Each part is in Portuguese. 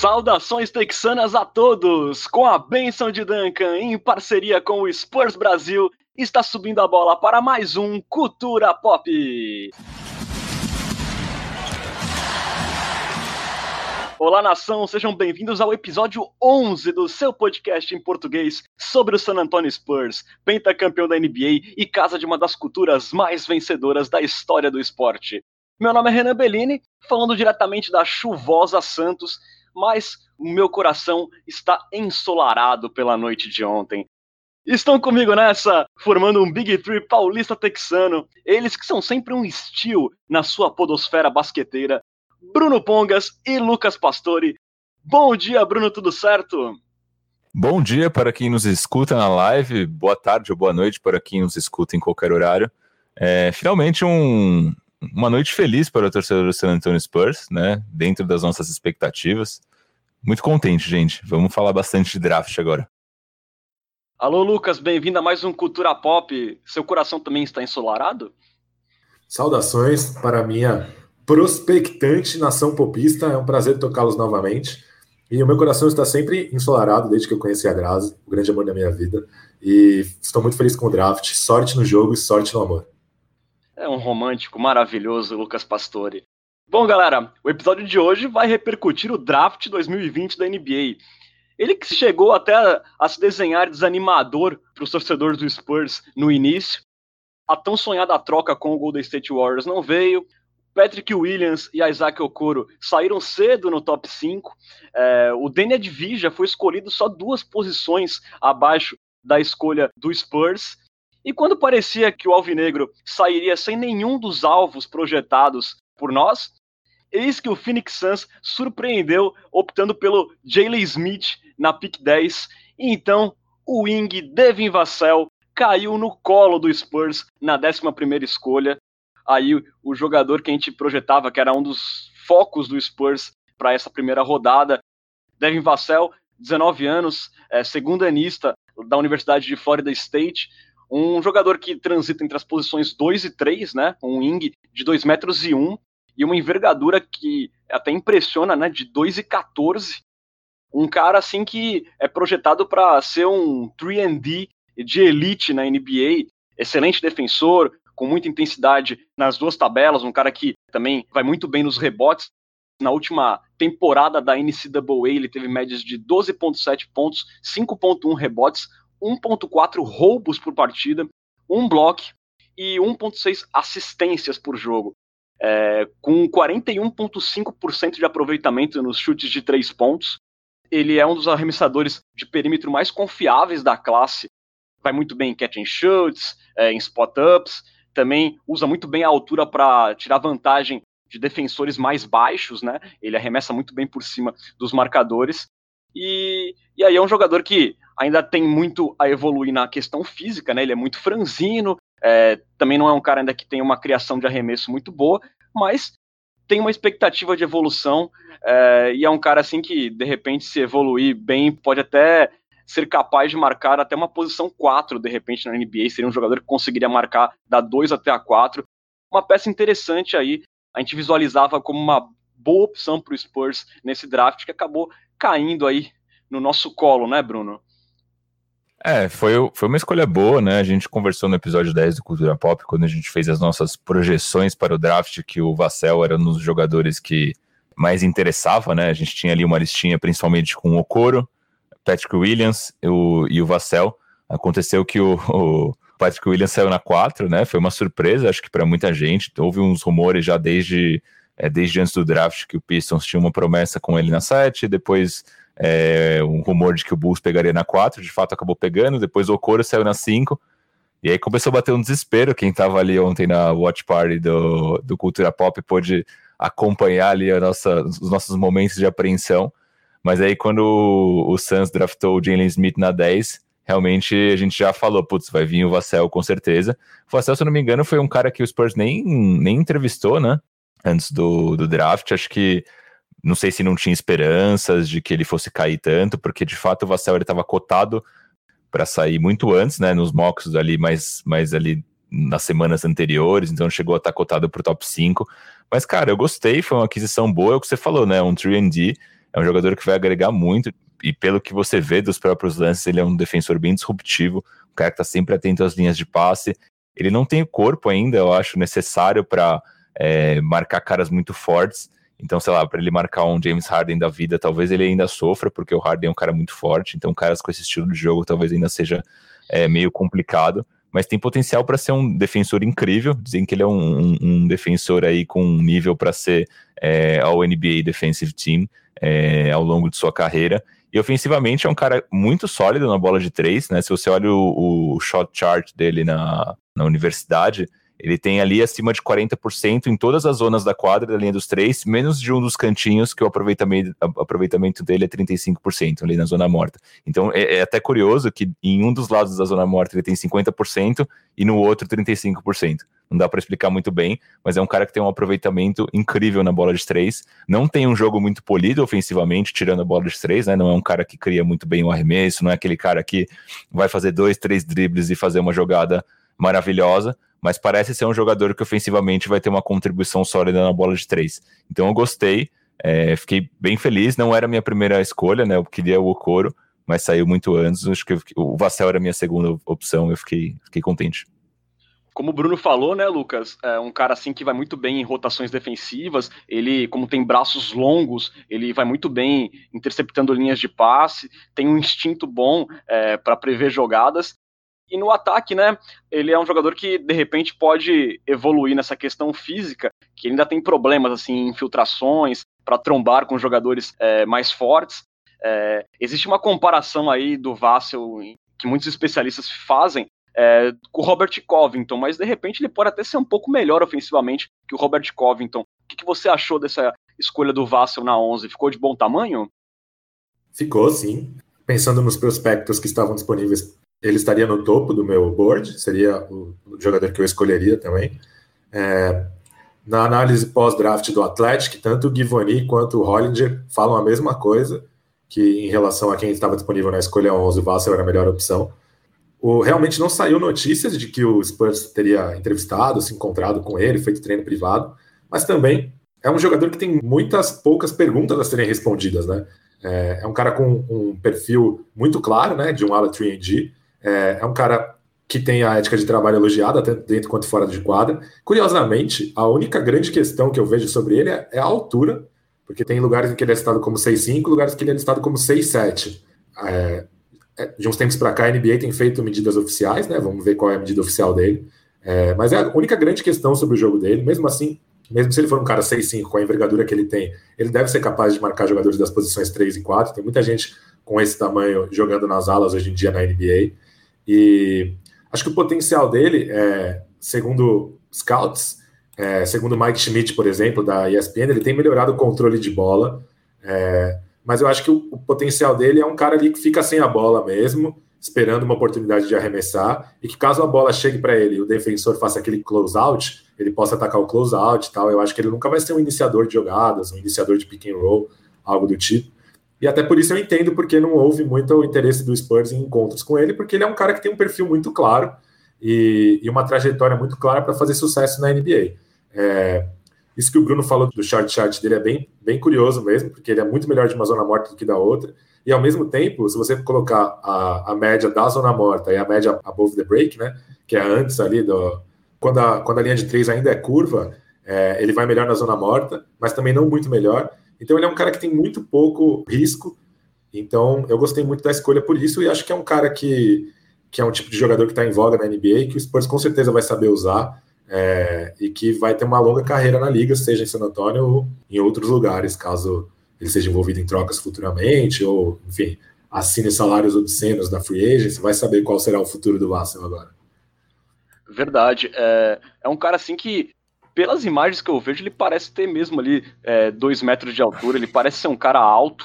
Saudações texanas a todos! Com a benção de Duncan, em parceria com o Spurs Brasil, está subindo a bola para mais um Cultura Pop. Olá, nação, sejam bem-vindos ao episódio 11 do seu podcast em português sobre o San Antonio Spurs, pentacampeão da NBA e casa de uma das culturas mais vencedoras da história do esporte. Meu nome é Renan Bellini, falando diretamente da chuvosa Santos, mas o meu coração está ensolarado pela noite de ontem. Estão comigo nessa, formando um Big Three paulista texano, eles que são sempre um estilo na sua podosfera basqueteira, Bruno Pongas e Lucas Pastore. Bom dia, Bruno, tudo certo? Bom dia para quem nos escuta na live, boa tarde ou boa noite para quem nos escuta em qualquer horário. É, finalmente um, uma noite feliz para o torcedor do San Antonio Spurs, né? Dentro das nossas expectativas. Muito contente, gente. Vamos falar bastante de draft agora. Alô, Lucas, bem-vindo a mais um Cultura Pop. Seu coração também está ensolarado? Saudações para a minha prospectante nação popista. É um prazer tocá-los novamente. E o meu coração está sempre ensolarado desde que eu conheci a Grazi, o grande amor da minha vida. E estou muito feliz com o draft. Sorte no jogo e sorte no amor. É um romântico maravilhoso, Lucas Pastore. Bom, galera, o episódio de hoje vai repercutir o draft 2020 da NBA. Ele que chegou até a se desenhar desanimador para os torcedores do Spurs no início. A tão sonhada troca com o Golden State Warriors não veio. Patrick Williams e Isaac Okoro saíram cedo no top 5. É, o Danny Advija foi escolhido só duas posições abaixo da escolha do Spurs. E quando parecia que o Alvinegro sairia sem nenhum dos alvos projetados por nós, eis que o Phoenix Suns surpreendeu optando pelo Jalen Smith na pick 10. E então o wing Devin Vassell caiu no colo do Spurs na 11ª escolha. Aí o jogador que a gente projetava que era um dos focos do Spurs para essa primeira rodada, Devin Vassell, 19 anos, é, segundo anista da Universidade de Florida State, um jogador que transita entre as posições 2 e 3, né? Um wing de 2 metros e 1 e uma envergadura que até impressiona, né? De 2 e 14. Um cara assim que é projetado para ser um 3D de elite na NBA, excelente defensor, com muita intensidade nas duas tabelas, um cara que também vai muito bem nos rebotes. Na última temporada da NCAA, ele teve médias de 12,7 pontos, 5,1 rebotes, 1.4 roubos por partida, um bloco e 1.6 assistências por jogo. É, com 41,5% de aproveitamento nos chutes de três pontos. Ele é um dos arremessadores de perímetro mais confiáveis da classe. Vai muito bem em catch and shoots, é, em spot-ups. Também usa muito bem a altura para tirar vantagem de defensores mais baixos, né? Ele arremessa muito bem por cima dos marcadores. E, e aí é um jogador que ainda tem muito a evoluir na questão física, né? Ele é muito franzino, é, também não é um cara ainda que tem uma criação de arremesso muito boa, mas tem uma expectativa de evolução é, e é um cara assim que de repente se evoluir bem pode até ser capaz de marcar até uma posição 4 de repente na NBA, seria um jogador que conseguiria marcar da 2 até a 4. Uma peça interessante aí, a gente visualizava como uma boa opção para o Spurs nesse draft que acabou caindo aí no nosso colo, né, Bruno? É, foi, foi uma escolha boa, né? A gente conversou no episódio 10 do Cultura Pop, quando a gente fez as nossas projeções para o draft, que o Vassell era um dos jogadores que mais interessava, né? A gente tinha ali uma listinha principalmente com o Okoro, Patrick Williams o, e o Vassell. Aconteceu que o, o Patrick Williams saiu na 4, né? Foi uma surpresa, acho que para muita gente. Houve uns rumores já desde, é, desde antes do draft que o Pistons tinha uma promessa com ele na 7, depois é, um rumor de que o Bulls pegaria na 4, de fato acabou pegando, depois o Okoro saiu na 5, e aí começou a bater um desespero, quem estava ali ontem na watch party do, do Cultura Pop pôde acompanhar ali a nossa, os nossos momentos de apreensão, mas aí quando o, o Suns draftou o Jalen Smith na 10, realmente a gente já falou, putz, vai vir o Vassell com certeza. O Vassell, se eu não me engano, foi um cara que o Spurs nem, nem entrevistou, né, antes do, do draft, acho que não sei se não tinha esperanças de que ele fosse cair tanto, porque de fato o Vassell estava cotado para sair muito antes, né, nos mocks ali, mais, mais ali nas semanas anteriores, então chegou a estar tá cotado para o top 5. Mas, cara, eu gostei, foi uma aquisição boa, é o que você falou, né? Um 3D. é um jogador que vai agregar muito, e pelo que você vê dos próprios lances, ele é um defensor bem disruptivo, um cara que está sempre atento às linhas de passe. Ele não tem o corpo ainda, eu acho, necessário para é, marcar caras muito fortes. Então, sei lá, para ele marcar um James Harden da vida, talvez ele ainda sofra, porque o Harden é um cara muito forte. Então, caras com esse estilo de jogo talvez ainda seja é, meio complicado mas tem potencial para ser um defensor incrível. Dizem que ele é um, um, um defensor aí com um nível para ser é, ao NBA Defensive Team é, ao longo de sua carreira. E ofensivamente é um cara muito sólido na bola de três, né? Se você olha o, o shot chart dele na, na universidade, ele tem ali acima de 40% em todas as zonas da quadra, da linha dos três, menos de um dos cantinhos, que o aproveitamento, aproveitamento dele é 35% ali na zona morta. Então é, é, até curioso que em um dos lados da zona morta ele tem 50% e no outro 35%. Não dá para explicar muito bem, mas é um cara que tem um aproveitamento incrível na bola de três. Não tem um jogo muito polido ofensivamente, tirando a bola de três, né? Não é um cara que cria muito bem o arremesso, não é aquele cara que vai fazer dois, três dribles e fazer uma jogada maravilhosa mas parece ser um jogador que ofensivamente vai ter uma contribuição sólida na bola de três. Então eu gostei, é, fiquei bem feliz. Não era a minha primeira escolha, né? Eu queria o Okoro, mas saiu muito antes. Acho que o Vassell era a minha segunda opção. Eu fiquei, fiquei contente. Como o Bruno falou, né, Lucas? É um cara assim que vai muito bem em rotações defensivas. Ele, como tem braços longos, ele vai muito bem interceptando linhas de passe. Tem um instinto bom é, para prever jogadas. E no ataque, né, ele é um jogador que de repente pode evoluir nessa questão física, que ainda tem problemas assim, infiltrações para trombar com jogadores é, mais fortes. É, existe uma comparação aí do Vassell que muitos especialistas fazem é, com o Robert Covington, mas de repente ele pode até ser um pouco melhor ofensivamente que o Robert Covington. O que, que você achou dessa escolha do Vassell na 11? Ficou de bom tamanho? Ficou, sim. Pensando nos prospectos que estavam disponíveis ele estaria no topo do meu board, seria o, jogador que eu escolheria também. É, na análise pós-draft do Atlético, tanto o Givoni quanto o Hollinger falam a mesma coisa, que em relação a quem estava disponível na escolha 11, o Vassell era a melhor opção. O, realmente não saiu notícias de que o Spurs teria entrevistado, se encontrado com ele, feito treino privado, mas também é um jogador que tem muitas poucas perguntas a serem respondidas, né? É, é um cara com um perfil muito claro, né, de um ala 3D, é, é um cara que tem a ética de trabalho elogiada, tanto dentro quanto fora de quadra. Curiosamente, a única grande questão que eu vejo sobre ele é, é a altura, porque tem lugares em que ele é listado como 6'5, lugares em que ele é listado como 6'7. É, é, de uns tempos para cá, a NBA tem feito medidas oficiais, né? Vamos ver qual é a medida oficial dele. É, mas é a única grande questão sobre o jogo dele. Mesmo assim, mesmo se ele for um cara 6'5 com a envergadura que ele tem, ele deve ser capaz de marcar jogadores das posições 3 e 4. Tem muita gente com esse tamanho jogando nas alas hoje em dia na NBA. E acho que o potencial dele, é, segundo scouts, é, segundo Mike Schmidt, por exemplo, da ESPN, ele tem melhorado o controle de bola. É, mas eu acho que o, o, potencial dele é um cara ali que fica sem a bola mesmo, esperando uma oportunidade de arremessar, e que caso a bola chegue para ele e o defensor faça aquele close out, ele possa atacar o close out e tal. Eu acho que ele nunca vai ser um iniciador de jogadas, um iniciador de pick and roll, algo do tipo. E até por isso eu entendo porque não houve muito interesse do Spurs em encontros com ele, porque ele é um cara que tem um perfil muito claro e, e uma trajetória muito clara para fazer sucesso na NBA. É, isso que o Bruno falou do short chart dele é bem, bem curioso mesmo, porque ele é muito melhor de uma zona morta do que da outra. E ao mesmo tempo, se você colocar a, a média da zona morta e a média above the break, né, que é antes ali do. Quando a, quando a linha de três ainda é curva, é, ele vai melhor na zona morta, mas também não muito melhor. Então ele é um cara que tem muito pouco risco. Então eu gostei muito da escolha por isso e acho que é um cara que, que é um tipo de jogador que está em voga na NBA que o Spurs com certeza vai saber usar é, e que vai ter uma longa carreira na liga, seja em San Antonio ou em outros lugares, caso ele seja envolvido em trocas futuramente ou, enfim, assine salários obscenos da free agency, vai saber qual será o futuro do Vassell agora. Verdade. É, é um cara assim que pelas imagens que eu vejo, ele parece ter mesmo ali é, dois metros de altura, ele parece ser um cara alto,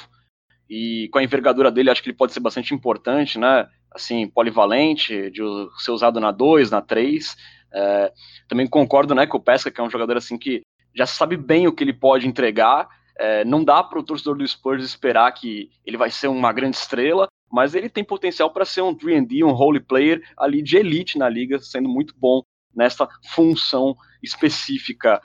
e com a envergadura dele, acho que ele pode ser bastante importante, né? Assim, polivalente, de ser usado na 2, na 3. É, também concordo né, com o Pesca, que é um jogador assim que já sabe bem o que ele pode entregar. É, não dá para o torcedor do Spurs esperar que ele vai ser uma grande estrela, mas ele tem potencial para ser um 3D, um role player ali de elite na liga, sendo muito bom nessa função específica.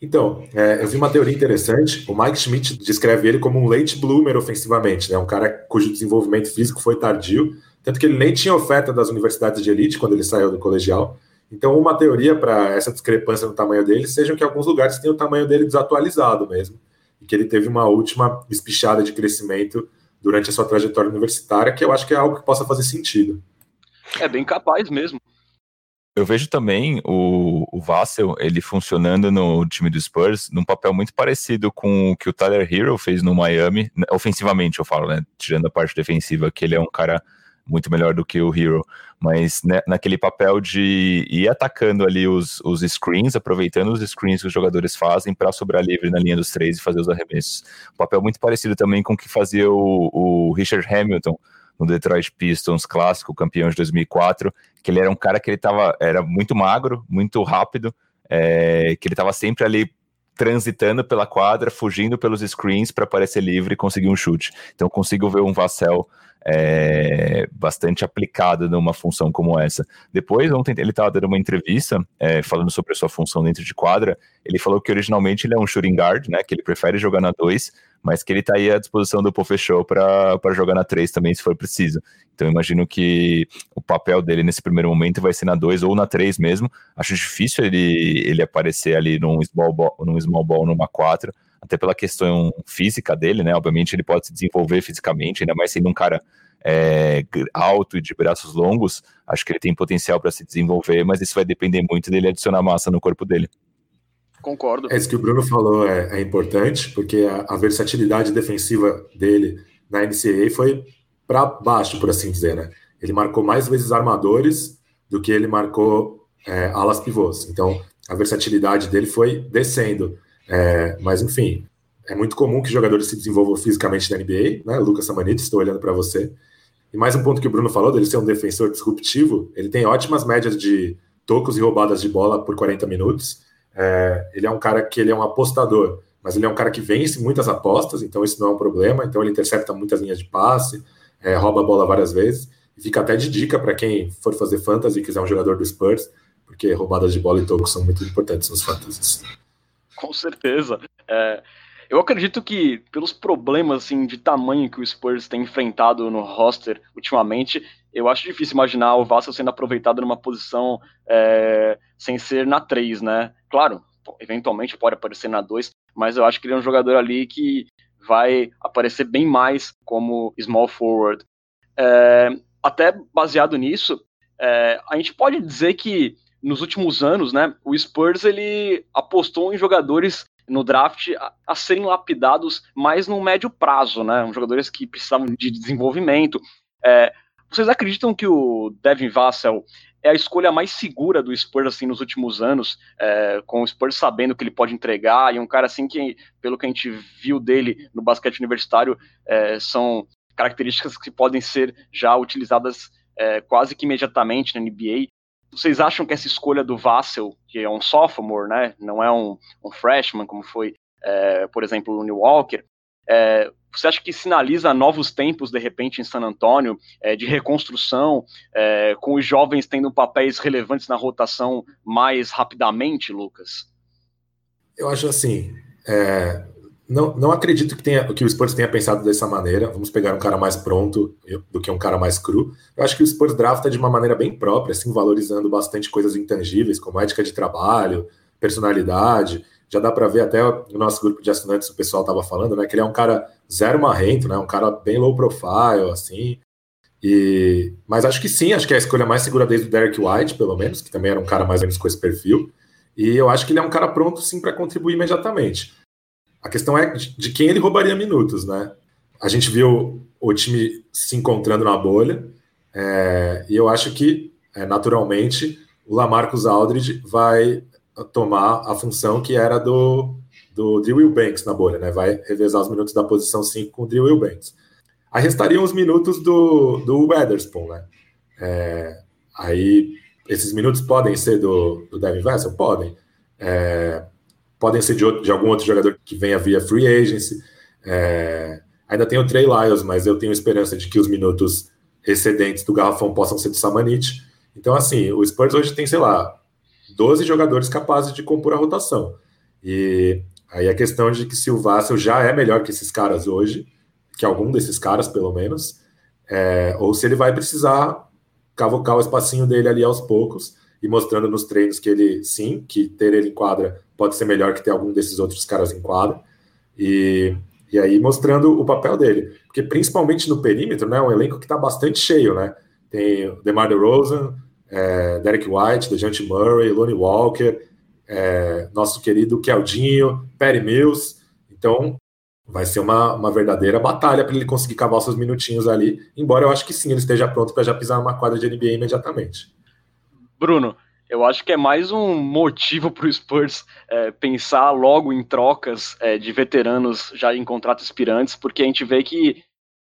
Então, é, eu vi uma teoria interessante. O Mike Schmidt descreve ele como um late bloomer ofensivamente, né? um cara cujo desenvolvimento físico foi tardio, tanto que ele nem tinha oferta das universidades de elite quando ele saiu do colegial. Então, uma teoria para essa discrepância no tamanho dele seja que alguns lugares têm o tamanho dele desatualizado mesmo, e que ele teve uma última espichada de crescimento durante a sua trajetória universitária, que eu acho que é algo que possa fazer sentido. É bem capaz mesmo. Eu vejo também o, o Vassell, ele funcionando no time do Spurs, num papel muito parecido com o que o Tyler Hero fez no Miami, né, ofensivamente eu falo, né, tirando a parte defensiva, que ele é um cara muito melhor do que o Hero, mas né, naquele papel de ir atacando ali os, os screens, aproveitando os screens que os jogadores fazem para sobrar livre na linha dos três e fazer os arremessos. Um papel muito parecido também com o que fazia o, o Richard Hamilton, no Detroit Pistons clássico, campeão de 2004, que ele era um cara que ele tava, era muito magro, muito rápido, é, que ele estava sempre ali transitando pela quadra, fugindo pelos screens para aparecer livre e conseguir um chute. Então consigo ver um Vassell é, bastante aplicado numa função como essa. Depois, ontem ele estava dando uma entrevista é, falando sobre a sua função dentro de quadra. Ele falou que originalmente ele é um shooting guard, né? Que ele prefere jogar na 2, mas que ele está aí à disposição do Paul Fechou para jogar na 3 também, se for preciso. Então, imagino que o papel dele nesse primeiro momento vai ser na 2 ou na 3 mesmo. Acho difícil ele, ele aparecer ali num small ball, num small ball numa 4 até pela questão física dele, né? Obviamente ele pode se desenvolver fisicamente, ainda mais sendo um cara é, alto e de braços longos, acho que ele tem potencial para se desenvolver, mas isso vai depender muito dele adicionar massa no corpo dele. Concordo. É isso que o Bruno falou é, é importante, porque a, a, versatilidade defensiva dele na NCAA foi para baixo, por assim dizer, né? Ele marcou mais vezes armadores do que ele marcou é, alas pivôs. Então, a versatilidade dele foi descendo. É, mas, enfim, é muito comum que jogadores se desenvolvam fisicamente na NBA, né? Lucas Samanit, estou olhando para você. E mais um ponto que o Bruno falou, dele ser um defensor disruptivo, ele tem ótimas médias de tocos e roubadas de bola por 40 minutos. É, ele é um cara que ele é um apostador, mas ele é um cara que vence muitas apostas, então isso não é um problema. Então ele intercepta muitas linhas de passe, é, rouba a bola várias vezes. E fica até de dica para quem for fazer fantasy e quiser um jogador do Spurs, porque roubadas de bola e tocos são muito importantes nos fantasies. Com certeza. É, eu acredito que, pelos problemas assim, de tamanho que o Spurs tem enfrentado no roster ultimamente, eu acho difícil imaginar o Vassell sendo aproveitado numa posição é, sem ser na 3, né? Claro, eventualmente pode aparecer na 2, mas eu acho que ele é um jogador ali que vai aparecer bem mais como small forward. É, até baseado nisso, é, a gente pode dizer que nos últimos anos, né, o Spurs ele apostou em jogadores no draft a, a, serem lapidados mais no médio prazo, né, jogadores que precisavam de desenvolvimento. É, vocês acreditam que o Devin Vassell é a escolha mais segura do Spurs assim nos últimos anos, é, com o Spurs sabendo que ele pode entregar e um cara assim que, pelo que a gente viu dele no basquete universitário, é, são características que podem ser já utilizadas é, quase que imediatamente na NBA. Vocês acham que essa escolha do Vassell, que é um sophomore, né, não é um, um freshman, como foi, é, por exemplo, o New Walker, é, você acha que sinaliza novos tempos, de repente, em San Antônio, é, de reconstrução, é, com os jovens tendo papéis relevantes na rotação mais rapidamente, Lucas? Eu acho assim, é, não, não acredito que, tenha, que o Spurs tenha pensado dessa maneira. Vamos pegar um cara mais pronto do que um cara mais cru. Eu acho que o Spurs drafta de uma maneira bem própria, assim, valorizando bastante coisas intangíveis, como ética de trabalho, personalidade. Já dá para ver até no nosso grupo de assinantes, o pessoal estava falando, né? Que ele é um cara zero marrento, né? Um cara bem low profile, assim. E, mas acho que sim, acho que é a escolha mais segura desde o Derek White, pelo menos, que também era um cara mais ou menos com esse perfil. E eu acho que ele é um cara pronto, sim, para contribuir imediatamente. A questão é de quem ele roubaria minutos, né? A gente viu o time se encontrando na bolha, é, e eu acho que, é, naturalmente, o Lamarcus Aldridge vai tomar a função que era do, do Drew Banks na bolha, né? Vai revezar os minutos da posição 5 com o Drew Banks. Aí restariam os minutos do, do Weatherspoon, né? É, aí esses minutos podem ser do, do Devin Vassell? Podem. É, podem ser de, outro, de algum outro jogador que venha via free agency. É, ainda tem o Trey Lyles, mas eu tenho esperança de que os minutos excedentes do Garrafão possam ser do Samanit. Então, assim, o Spurs hoje tem, sei lá, 12 jogadores capazes de compor a rotação. E aí a questão de que se o Vassel já é melhor que esses caras hoje, que algum desses caras, pelo menos, é, ou se ele vai precisar cavocar o espacinho dele ali aos poucos e mostrando nos treinos que ele, sim, que ter ele em quadra pode ser melhor que ter algum desses outros caras em quadra. E, e aí mostrando o papel dele. Porque principalmente no perímetro, né, é um elenco que está bastante cheio, né? Tem o DeMar DeRozan, é, Derek White, DeJounte Murray, Lonnie Walker, é, nosso querido Keldinho, Perry Mills. Então, vai ser uma, uma verdadeira batalha para ele conseguir cavar seus minutinhos ali. Embora eu acho que sim, ele esteja pronto para já pisar numa quadra de NBA imediatamente. Bruno, eu acho que é mais um motivo para o Spurs é, pensar logo em trocas é, de veteranos já em contratos expirantes, porque a gente vê que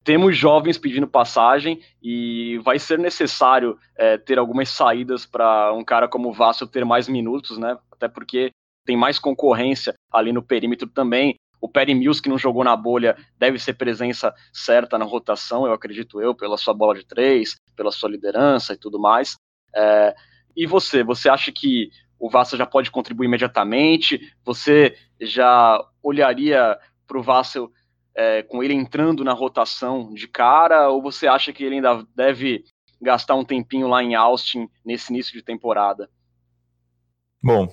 temos jovens pedindo passagem e vai ser necessário é, ter algumas saídas para um cara como o Vasco ter mais minutos, né? Até porque tem mais concorrência ali no perímetro também. O Perry Mills, que não jogou na bolha, deve ser presença certa na rotação, eu acredito eu, pela sua bola de três, pela sua liderança e tudo mais. É, e você, você acha que o Vasco já pode contribuir imediatamente? Você já olharia para o Vasco é, com ele entrando na rotação de cara, ou você acha que ele ainda deve gastar um tempinho lá em Austin nesse início de temporada? Bom,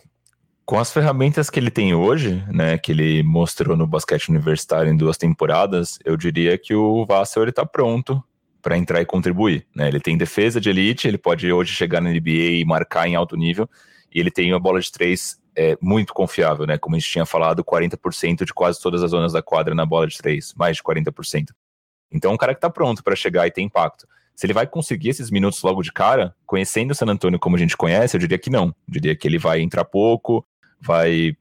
com as ferramentas que ele tem hoje, né, que ele mostrou no basquete universitário em duas temporadas, eu diria que o Vassell ele tá pronto para entrar e contribuir, né? Ele tem defesa de elite, ele pode hoje chegar na NBA e marcar em alto nível, e ele tem uma bola de três é, muito confiável, né? Como a gente tinha falado, 40% de quase todas as zonas da quadra na bola de três, mais de 40%. Então, é um cara que está pronto para chegar e ter impacto. Se ele vai conseguir esses minutos logo de cara, conhecendo o San Antonio como a gente conhece, eu diria que não. Eu diria que ele vai entrar pouco, vai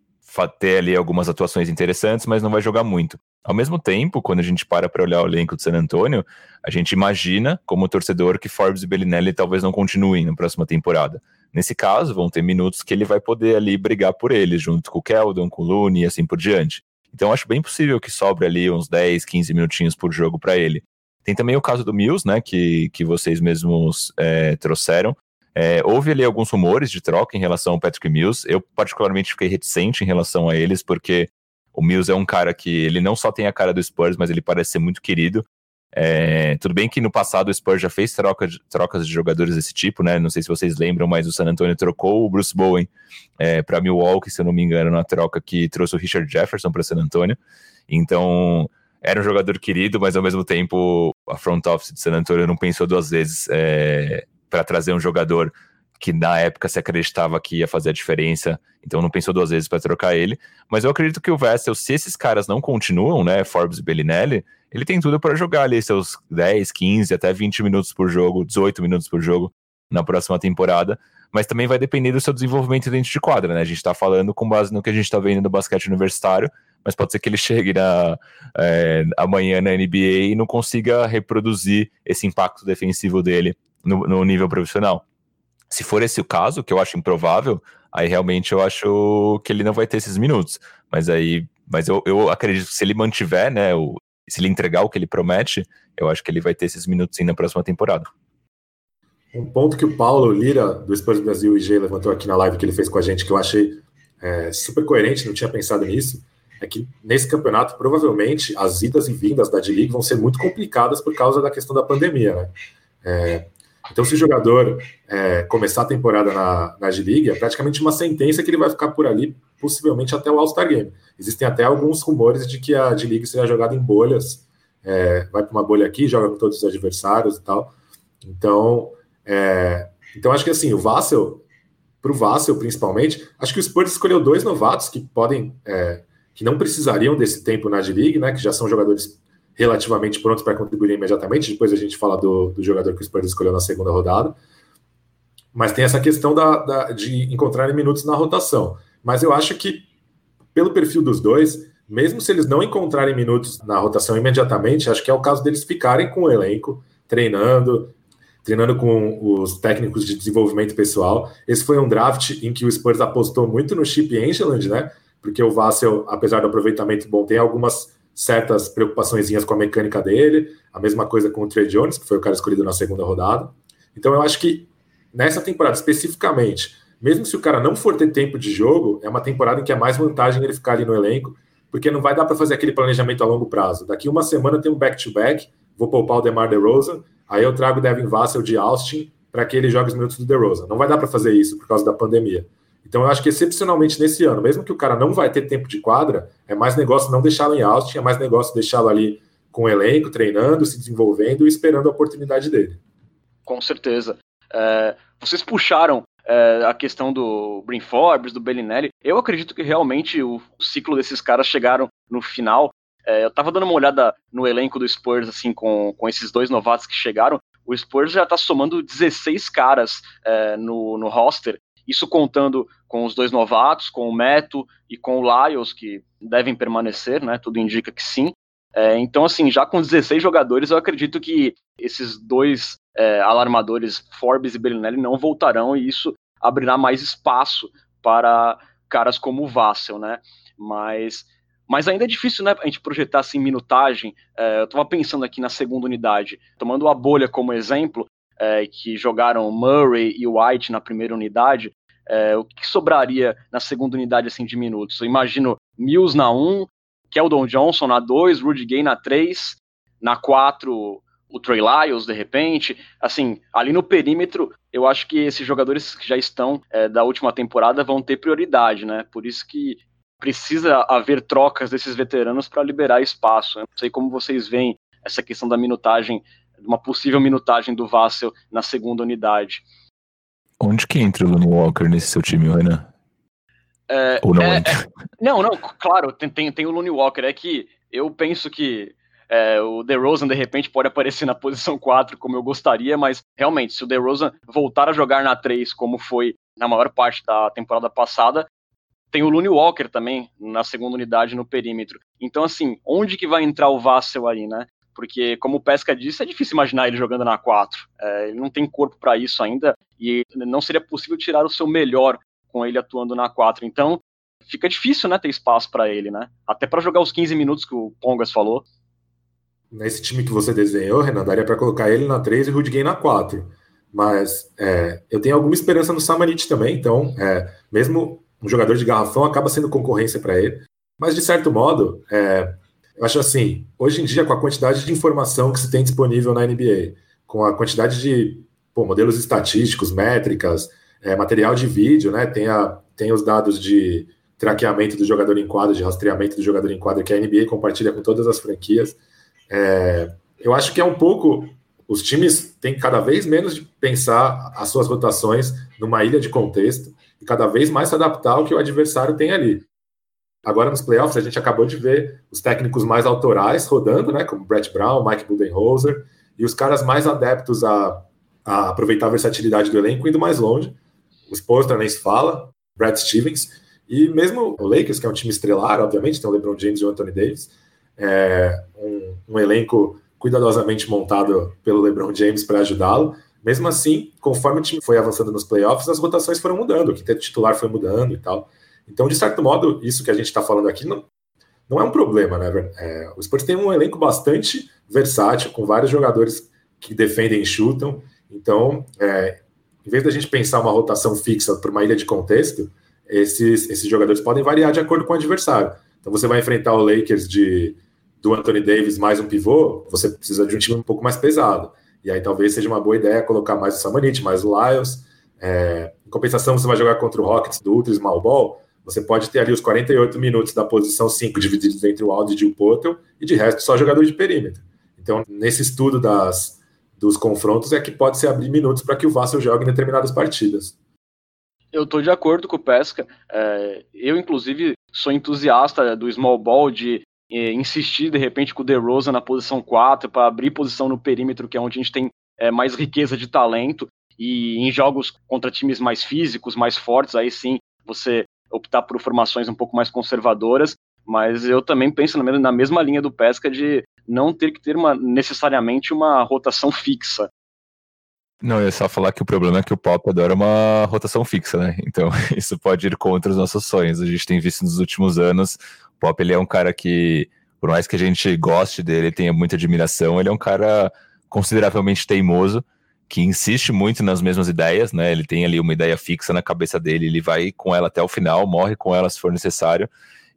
ter ali algumas atuações interessantes, mas não vai jogar muito. Ao mesmo tempo, quando a gente para para olhar o elenco do San Antonio, a gente imagina, como torcedor, que Forbes e Bellinelli talvez não continuem na próxima temporada. Nesse caso, vão ter minutos que ele vai poder ali brigar por eles, junto com o Keldon, com o Looney e assim por diante. Então, acho bem possível que sobre ali uns 10, 15 minutinhos por jogo para ele. Tem também o caso do Mills, né, que, que vocês mesmos é, trouxeram. É, houve ali alguns rumores de troca em relação ao Patrick Mills. Eu, particularmente, fiquei reticente em relação a eles, porque o Mills é um cara que ele não só tem a cara do Spurs, mas ele parece ser muito querido. É, tudo bem que no passado o Spurs já fez troca de, trocas de jogadores desse tipo, né? Não sei se vocês lembram, mas o San Antonio trocou o Bruce Bowen é, para Milwaukee, se eu não me engano, na troca que trouxe o Richard Jefferson para San Antonio. Então, era um jogador querido, mas ao mesmo tempo a front office de San Antonio não pensou duas vezes é, para trazer um jogador que na época se acreditava que ia fazer a diferença, então não pensou duas vezes para trocar ele. Mas eu acredito que o Vessel, se esses caras não continuam, né, Forbes e Bellinelli, ele tem tudo para jogar ali seus 10, 15, até 20 minutos por jogo, 18 minutos por jogo na próxima temporada. Mas também vai depender do seu desenvolvimento dentro de quadra, né? A gente está falando com base no que a gente está vendo no basquete universitário, mas pode ser que ele chegue na, é, amanhã na NBA e não consiga reproduzir esse impacto defensivo dele no, no nível profissional. Se for esse o caso, que eu acho improvável, aí realmente eu acho que ele não vai ter esses minutos. Mas aí, mas eu, eu acredito que se ele mantiver, né, o, se ele entregar o que ele promete, eu acho que ele vai ter esses minutos sim na próxima temporada. Um ponto que o Paulo Lira, do Spurs Brasil IG, levantou aqui na live que ele fez com a gente, que eu achei é, super coerente, não tinha pensado nisso, é que nesse campeonato, provavelmente, as idas e vindas da D-League vão ser muito complicadas por causa da questão da pandemia, né? É, então, se o jogador é, começar a temporada na, na G-League, é praticamente uma sentença que ele vai ficar por ali, possivelmente até o All-Star Game. Existem até alguns rumores de que a G-League seja jogada em bolhas, é, vai para uma bolha aqui, joga com todos os adversários e tal. Então, é, então acho que assim, o Vassel, para o Vassel principalmente, acho que o Spurs escolheu dois novatos que podem, é, que não precisariam desse tempo na G-League, né, que já são jogadores relativamente prontos para contribuir imediatamente. Depois a gente fala do, do jogador que o Spurs escolheu na segunda rodada. Mas tem essa questão da, da, de encontrarem minutos na rotação. Mas eu acho que, pelo perfil dos dois, mesmo se eles não encontrarem minutos na rotação imediatamente, acho que é o caso deles ficarem com o elenco, treinando, treinando com os técnicos de desenvolvimento pessoal. Esse foi um draft em que o Spurs apostou muito no Chip Angeland, né? Porque o Vassell, apesar do aproveitamento bom, tem algumas certas preocupações com a mecânica dele, a mesma coisa com o Trey Jones, que foi o cara escolhido na segunda rodada. Então eu acho que nessa temporada especificamente, mesmo se o cara não for ter tempo de jogo, é uma temporada em que é mais vantagem ele ficar ali no elenco, porque não vai dar para fazer aquele planejamento a longo prazo. Daqui uma semana tem um back-to-back, -back, vou poupar o DeMar DeRozan, aí eu trago o Devin Vassell de Austin para que ele jogue os minutos do DeRozan. Não vai dar para fazer isso por causa da pandemia. Então eu acho que excepcionalmente nesse ano, mesmo que o cara não vai ter tempo de quadra, é mais negócio não deixá-lo em Austin, é mais negócio deixá-lo ali com o elenco, treinando, se desenvolvendo e esperando a oportunidade dele. Com certeza. É, vocês puxaram é, a questão do Brin Forbes, do Bellinelli. Eu acredito que realmente o, ciclo desses caras chegaram no final. É, eu tava dando uma olhada no elenco do Spurs, assim, com, com esses dois novatos que chegaram. O Spurs já tá somando 16 caras é, no, no roster. Isso contando com os dois novatos, com o Meto e com o Lyles, que devem permanecer, né? Tudo indica que sim. É, então, assim, já com 16 jogadores, eu acredito que esses dois é, alarmadores, Forbes e Bellinelli, não voltarão e isso abrirá mais espaço para caras como o Vassel, né? Mas, mas ainda é difícil, né, a gente projetar assim minutagem. É, eu estava pensando aqui na segunda unidade, tomando a bolha como exemplo, é, que jogaram Murray e White na primeira unidade. É, o que sobraria na segunda unidade assim de minutos? Eu imagino Mills na 1, Keldon Johnson na 2, Rudy Gay na 3, na 4 o Trey Lyles, de repente. Assim, ali no perímetro, eu acho que esses jogadores que já estão é, da última temporada vão ter prioridade, né? Por isso que precisa haver trocas desses veteranos para liberar espaço. Eu não sei como vocês veem essa questão da minutagem, uma possível minutagem do Vassel na segunda unidade. Onde que entra o Looney Walker nesse seu time, Renan? É, Ou não é, entra? É, não, não, claro, tem, tem, tem o Looney Walker. É que eu penso que é, o DeRozan, de repente, pode aparecer na posição 4, como eu gostaria, mas realmente, se o DeRozan voltar a jogar na 3, como foi na maior parte da temporada passada, tem o Looney Walker também na segunda unidade no perímetro. Então, assim, onde que vai entrar o Vassell aí, né? Porque, como o Pesca disse, é difícil imaginar ele jogando na 4. É, ele não tem corpo para isso ainda e não seria possível tirar o seu melhor com ele atuando na 4. Então, fica difícil, né, ter espaço para ele, né? Até para jogar os 15 minutos que o Pongas falou. Nesse time que você desenhou, Renan, daria para colocar ele na 3 e o Rudy na 4. Mas é, eu tenho alguma esperança no Samanit também, então, é, mesmo um jogador de garrafão acaba sendo concorrência para ele. Mas, de certo modo, é, eu acho assim, hoje em dia, com a quantidade de informação que se tem disponível na NBA, com a quantidade de pô, modelos estatísticos, métricas, é, material de vídeo, né? Tem, a, tem os dados de traqueamento do jogador em quadra, de rastreamento do jogador em quadra, que a NBA compartilha com todas as franquias. É, eu acho que é um pouco. Os times têm cada vez menos de pensar as suas rotações numa ilha de contexto e cada vez mais se adaptar ao que o adversário tem ali. Agora nos playoffs a gente acabou de ver os técnicos mais autorais rodando, né, como Brett Brown, Mike Budenholzer, e os caras mais adeptos a, a aproveitar a versatilidade do elenco indo mais longe o Spurs nem se fala, Brad Stevens, e mesmo o Lakers, que é um time estrelar, obviamente, tem o LeBron James e o Anthony Davis, é um, um elenco cuidadosamente montado pelo LeBron James para ajudá-lo. Mesmo assim, conforme o time foi avançando nos playoffs, as rotações foram mudando, o quinteto titular foi mudando e tal. Então, de certo modo, isso que a gente está falando aqui não, não é um problema, né? É, o Spurs tem um elenco bastante versátil, com vários jogadores que defendem e chutam. Então, é, em vez da gente pensar uma rotação fixa para uma ilha de contexto, esses, esses jogadores podem variar de acordo com o adversário. Então você vai enfrentar o Lakers de do Anthony Davis mais um pivô, você precisa de um time um pouco mais pesado. E aí talvez seja uma boa ideia colocar mais o Samanit, mais o Lyles. É, em compensação, você vai jogar contra o Rockets do Ultra Small Ball, você pode ter ali os 48 minutos da posição 5 divididos entre o Aldi e o Potel, e de resto só jogador de perímetro. Então, nesse estudo das, dos confrontos é que pode se abrir minutos para que o Vassel jogue em determinadas partidas. Eu estou de acordo com o Pesca. É, eu, inclusive, sou entusiasta do small ball, de é, insistir, de repente, com o DeRozan na posição 4, para abrir posição no perímetro, que é onde a gente tem é, mais riqueza de talento. E em jogos contra times mais físicos, mais fortes, aí sim você optar por formações um pouco mais conservadoras. Mas eu também penso na mesma linha do Pesca de não ter que ter uma, necessariamente uma rotação fixa. Não, eu ia só falar que o problema é que o Pop adora uma rotação fixa, né? Então isso pode ir contra os nossos sonhos. A gente tem visto nos últimos anos, o Pop ele é um cara que, por mais que a gente goste dele, tenha muita admiração, ele é um cara consideravelmente teimoso, que insiste muito nas mesmas ideias, né? Ele tem ali uma ideia fixa na cabeça dele, ele vai com ela até o final, morre com ela se for necessário.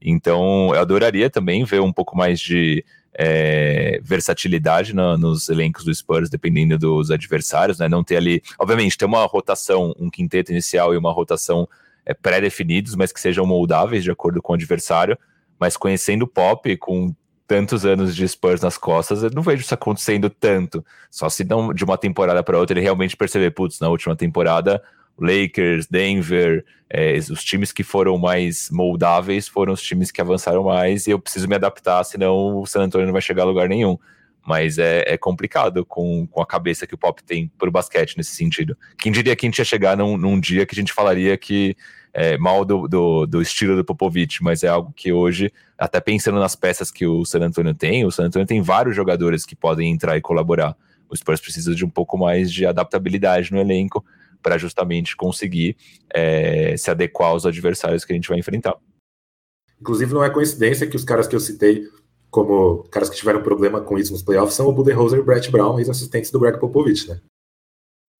Então, eu adoraria também ver um pouco mais de é, versatilidade nos elencos do Spurs, dependendo dos adversários, né? Não ter ali, obviamente, ter uma rotação, um quinteto inicial e uma rotação é, pré-definidos, mas que sejam moldáveis de acordo com o adversário. Mas conhecendo o Pop, com tantos anos de Spurs nas costas, eu não vejo isso acontecendo tanto. Só se não de uma temporada para outra ele realmente perceber, putz, na última temporada Lakers, Denver, é, os times que foram mais moldáveis foram os times que avançaram mais e eu preciso me adaptar, senão o San Antonio não vai chegar a lugar nenhum. Mas é, é complicado com, com a cabeça que o Pop tem pro basquete nesse sentido. Quem diria que a gente ia chegar num, num dia que a gente falaria que é, mal do, do, do, estilo do Popovich, mas é algo que hoje, até pensando nas peças que o San Antonio tem, o San Antonio tem vários jogadores que podem entrar e colaborar. O Spurs precisa de um pouco mais de adaptabilidade no elenco para justamente conseguir é, se adequar aos adversários que a gente vai enfrentar. Inclusive, não é coincidência que os caras que eu citei como caras que tiveram problema com isso nos playoffs são o Budenholzer e o Brett Brown, ex-assistentes do Greg Popovich, né?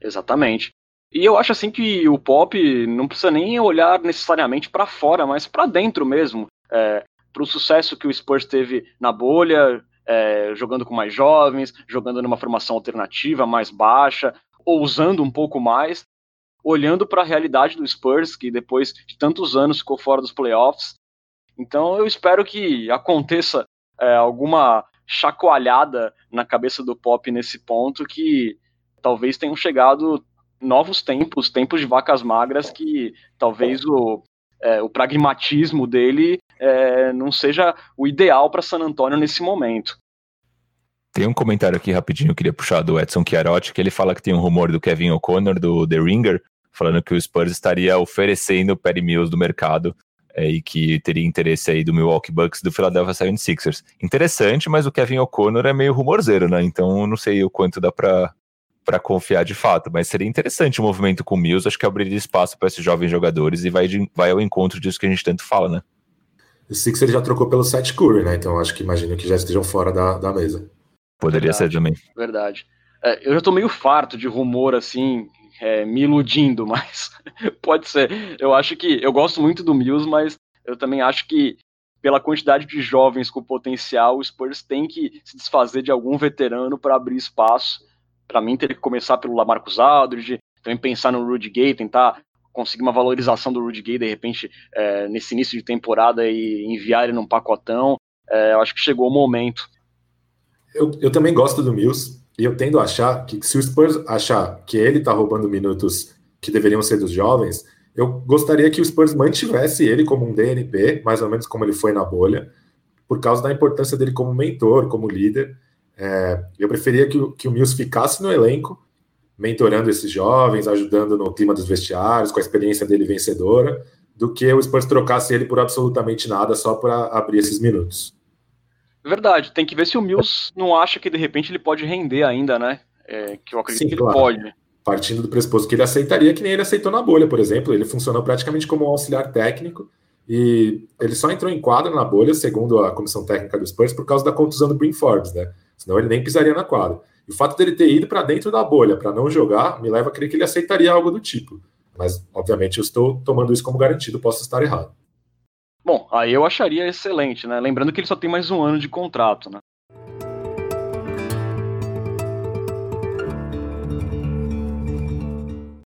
Exatamente. E eu acho assim que o Pop não precisa nem olhar necessariamente para fora, mas para dentro mesmo. É, para o sucesso que o Spurs teve na bolha, é, jogando com mais jovens, jogando numa formação alternativa mais baixa, ousando um pouco mais olhando para a realidade do Spurs, que depois de tantos anos ficou fora dos playoffs. Então eu espero que aconteça é, alguma chacoalhada na cabeça do Pop nesse ponto, que talvez tenham chegado novos tempos, tempos de vacas magras, que talvez o, é, o pragmatismo dele é, não seja o ideal para San Antonio nesse momento. Tem um comentário aqui rapidinho, eu queria puxar do Edson Chiarotti, que ele fala que tem um rumor do Kevin O'Connor, do The Ringer, falando que o Spurs estaria oferecendo Perry Mills do mercado é, e que teria interesse aí do Milwaukee Bucks do Philadelphia 76ers. Interessante, mas o Kevin O'Connor é meio rumorzeiro, né? Então não sei o quanto dá para para confiar de fato, mas seria interessante o movimento com o Mills, acho que abriria espaço para esses jovens jogadores e vai, de, vai ao encontro disso que a gente tanto fala, né? O Sixers já trocou pelo Seth Curry, né? Então acho que imagino que já estejam fora da, da mesa. Poderia verdade, ser também. Verdade. É, eu já tô meio farto de rumor assim, é, me iludindo, mas pode ser. Eu acho que eu gosto muito do Mills, mas eu também acho que pela quantidade de jovens com potencial, o Spurs tem que se desfazer de algum veterano para abrir espaço. Para mim, teria que começar pelo Lamarcus Aldridge, também pensar no Rudy Gay, tentar conseguir uma valorização do Rudy Gay, de repente, é, nesse início de temporada e enviar ele num pacotão. É, eu acho que chegou o momento. Eu, eu também gosto do Mills. E eu tendo a achar que se o Spurs achar que ele está roubando minutos que deveriam ser dos jovens, eu gostaria que o Spurs mantivesse ele como um DNP, mais ou menos como ele foi na bolha, por causa da importância dele como mentor, como líder. É, eu preferia que, que o Mills ficasse no elenco, mentorando esses jovens, ajudando no clima dos vestiários, com a experiência dele vencedora, do que o Spurs trocasse ele por absolutamente nada só para abrir esses minutos. Verdade, tem que ver se o Mills não acha que de repente ele pode render ainda, né? É, que eu acredito Sim, que claro. ele pode. Partindo do pressuposto que ele aceitaria, que nem ele aceitou na bolha, por exemplo. Ele funcionou praticamente como um auxiliar técnico e ele só entrou em quadra na bolha, segundo a comissão técnica do Spurs, por causa da contusão do Brin Forbes, né? Senão ele nem pisaria na quadra. E o fato dele ter ido para dentro da bolha para não jogar me leva a crer que ele aceitaria algo do tipo. Mas, obviamente, eu estou tomando isso como garantido, posso estar errado. Bom, aí eu acharia excelente, né? Lembrando que ele só tem mais um ano de contrato, né?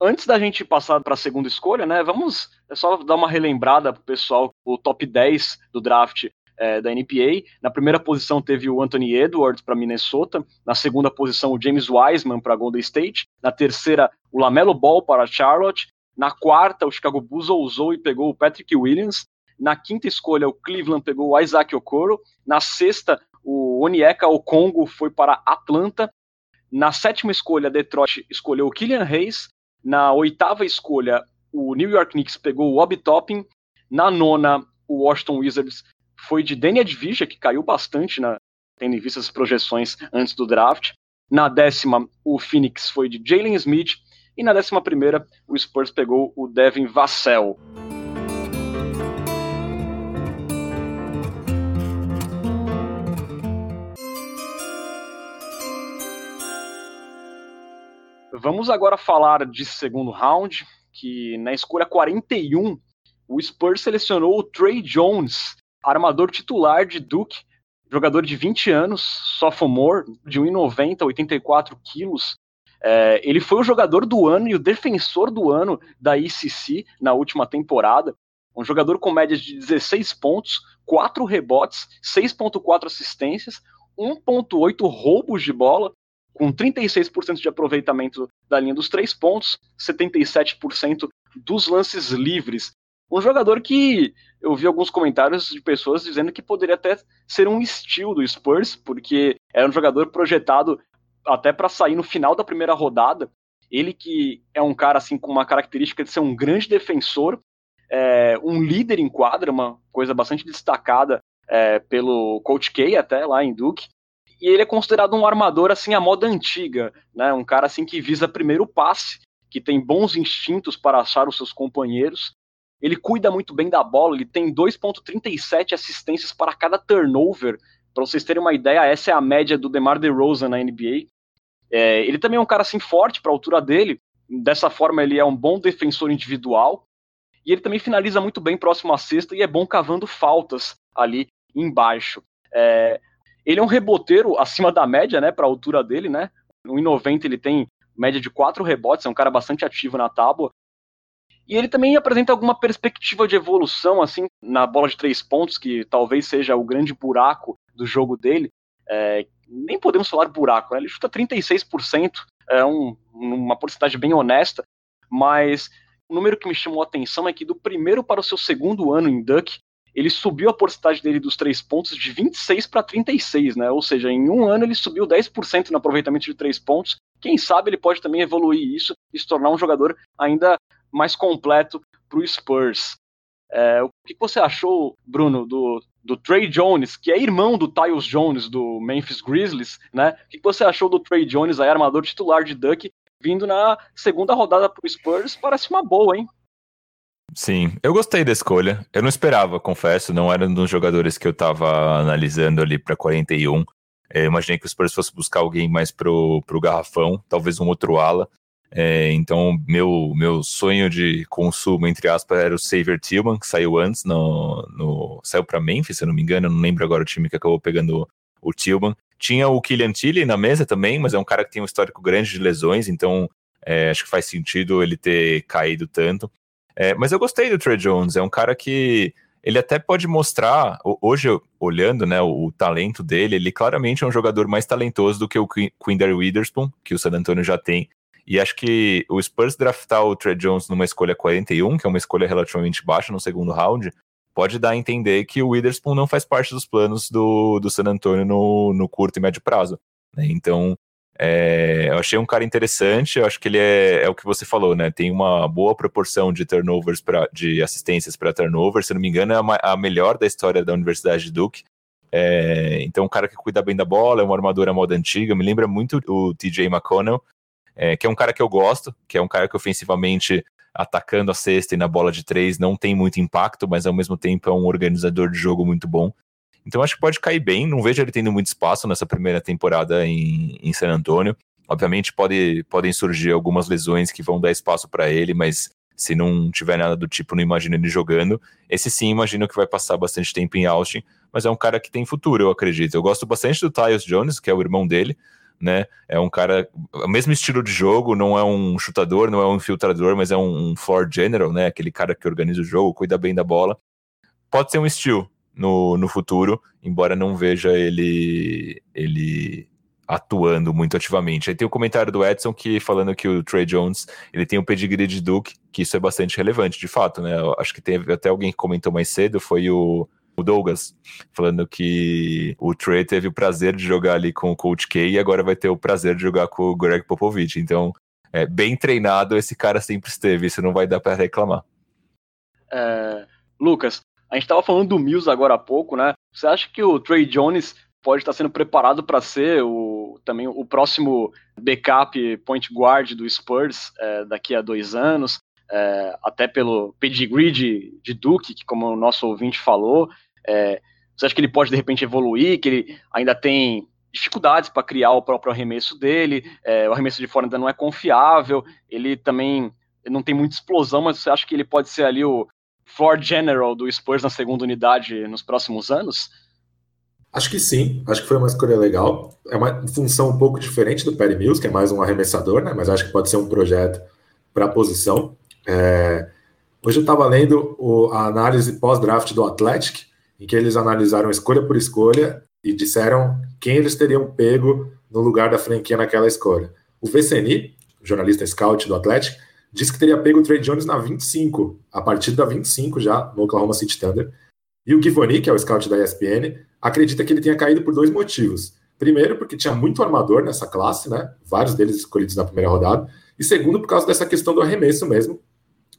Antes da gente passar para a segunda escolha, né? Vamos é só dar uma relembrada pro pessoal o top 10 do draft é, da NPA. Na primeira posição teve o Anthony Edwards para Minnesota, na segunda posição o James Wiseman para Golden State, na terceira o Lamelo Ball para Charlotte, na quarta o Chicago Bulls ousou e pegou o Patrick Williams, na quinta escolha, o Cleveland pegou o Isaac Okoro. Na sexta, o Onyeka Okongo foi para Atlanta. Na sétima escolha, Detroit escolheu o Killian Hayes. Na oitava escolha, o New York Knicks pegou o Obi Toppin. Na nona, o Washington Wizards foi de Danny Advija, que caiu bastante, na, tendo em vista as projeções antes do draft. Na décima, o Phoenix foi de Jalen Smith. E na décima primeira, o Spurs pegou o Devin Vassell. Vamos agora falar de segundo round, que na escolha 41, o Spurs selecionou o Trey Jones, armador titular de Duke, jogador de 20 anos, sophomore, de 1,90, 84 quilos. É, ele foi o jogador do ano e o defensor do ano da ICC na última temporada. Um jogador com média de 16 pontos, 4 rebotes, 6,4 assistências, 1,8 roubos de bola, com 36% de aproveitamento da linha dos três pontos, 77% dos lances livres. Um jogador que eu vi alguns comentários de pessoas dizendo que poderia até ser um estilo do Spurs, porque era um jogador projetado até para sair no final da primeira rodada. Ele que é um cara assim com uma característica de ser um grande defensor, é, um líder em quadra, uma coisa bastante destacada é, pelo Coach K até lá em Duke. E ele é considerado um armador assim à moda antiga, né? Um cara assim que visa primeiro o passe, que tem bons instintos para achar os seus companheiros. Ele cuida muito bem da bola, ele tem 2.37 assistências para cada turnover. Para vocês terem uma ideia, essa é a média do DeMar DeRozan na NBA. É, ele também é um cara assim forte para a altura dele. Dessa forma, ele é um bom defensor individual. E ele também finaliza muito bem próximo à cesta e é bom cavando faltas ali embaixo. É, ele é um reboteiro acima da média, né, para a altura dele, né? No 1,90 ele tem média de quatro rebotes, é um cara bastante ativo na tábua. E ele também apresenta alguma perspectiva de evolução, assim, na bola de três pontos, que talvez seja o grande buraco do jogo dele. É, nem podemos falar buraco, né? ele chuta 36%, é um, uma porcentagem bem honesta, mas o número que me chamou a atenção é que do primeiro para o seu segundo ano em Duck, ele subiu a porcentagem dele dos três pontos de 26 para 36, né? Ou seja, em um ano ele subiu 10% no aproveitamento de três pontos. Quem sabe ele pode também evoluir isso e se tornar um jogador ainda mais completo para o Spurs. É, o que você achou, Bruno, do, do Trey Jones, que é irmão do Tyus Jones do Memphis Grizzlies, né? O que você achou do Trey Jones, aí, armador titular de Duck, vindo na segunda rodada para o Spurs? Parece uma boa, hein? Sim, eu gostei da escolha. Eu não esperava, confesso, não era um dos jogadores que eu estava analisando ali para 41. Eu imaginei que o Spurs fosse buscar alguém mais pro, pro garrafão, talvez um outro ala. É, então, meu, meu sonho de consumo, entre aspas, era o Xavier Tillman, que saiu antes, no, no saiu para Memphis, se eu não me engano, eu não lembro agora o time que acabou pegando o Tillman. Tinha o Killian Tilly na mesa também, mas é um cara que tem um histórico grande de lesões, então é, acho que faz sentido ele ter caído tanto. É, mas eu gostei do Trey Jones, é um cara que ele até pode mostrar, hoje olhando né, o, o, talento dele, ele claramente é um jogador mais talentoso do que o Quindar Witherspoon, que o San Antonio já tem. E acho que o Spurs draftar o Trey Jones numa escolha 41, que é uma escolha relativamente baixa no segundo round, pode dar a entender que o Witherspoon não faz parte dos planos do, do San Antonio no, no curto e médio prazo. Né? Então, é, eu achei um cara interessante, eu acho que ele é, é o que você falou, né? Tem uma boa proporção de turnovers, de assistências para turnovers, se não me engano, é a, a, melhor da história da Universidade de Duke. É, então, um cara que cuida bem da bola, é uma armadura moda antiga, me lembra muito o TJ McConnell, é, que é um cara que eu gosto, que é um cara que ofensivamente, atacando a cesta e na bola de três, não tem muito impacto, mas ao mesmo tempo é um organizador de jogo muito bom. Então acho que pode cair bem. Não vejo ele tendo muito espaço nessa primeira temporada em, em San Antônio. Obviamente pode, podem surgir algumas lesões que vão dar espaço para ele, mas se não tiver nada do tipo, não imagino ele jogando. Esse sim, imagino que vai passar bastante tempo em Austin, mas é um cara que tem futuro, eu acredito. Eu gosto bastante do Tyus Jones, que é o irmão dele, né? É um cara, o mesmo estilo de jogo, não é um chutador, não é um infiltrador, mas é um, floor general, né? Aquele cara que organiza o jogo, cuida bem da bola. Pode ser um estilo, no, no futuro, embora não veja ele ele atuando muito ativamente. Aí tem o comentário do Edson que falando que o Trey Jones ele tem um pedigree de Duke, que isso é bastante relevante, de fato, né? Acho que teve até alguém que comentou mais cedo, foi o, o Douglas, falando que o Trey teve o prazer de jogar ali com o Coach K e agora vai ter o prazer de jogar com o Greg Popovich. Então, é, bem treinado esse cara sempre esteve, isso não vai dar para reclamar. É, Lucas, a gente estava falando do Mills agora há pouco, né? Você acha que o Trey Jones pode estar sendo preparado para ser o, também o próximo backup point guard do Spurs é, daqui a dois anos? É, até pelo pedigree de, de Duke, que como o nosso ouvinte falou, é, você acha que ele pode de repente evoluir, que ele ainda tem dificuldades para criar o próprio arremesso dele, é, o arremesso de fora ainda não é confiável, ele também não tem muita explosão, mas você acha que ele pode ser ali o floor general do Spurs na segunda unidade nos próximos anos? Acho que sim, acho que foi uma escolha legal. É uma função um pouco diferente do Perry Mills, que é mais um arremessador, né? Mas acho que pode ser um projeto para a posição. É... Hoje eu estava lendo o, a análise pós-draft do Athletic, em que eles analisaram escolha por escolha e disseram quem eles teriam pego no lugar da franquia naquela escolha. O VCNI, jornalista scout do Athletic, disse que teria pego o Trey Jones na 25, a partir da 25 já, no Oklahoma City Thunder. E o Givoni, que é o scout da ESPN, acredita que ele tenha caído por dois motivos. Primeiro, porque tinha muito armador nessa classe, né? Vários deles escolhidos na primeira rodada. E segundo, por causa dessa questão do arremesso mesmo,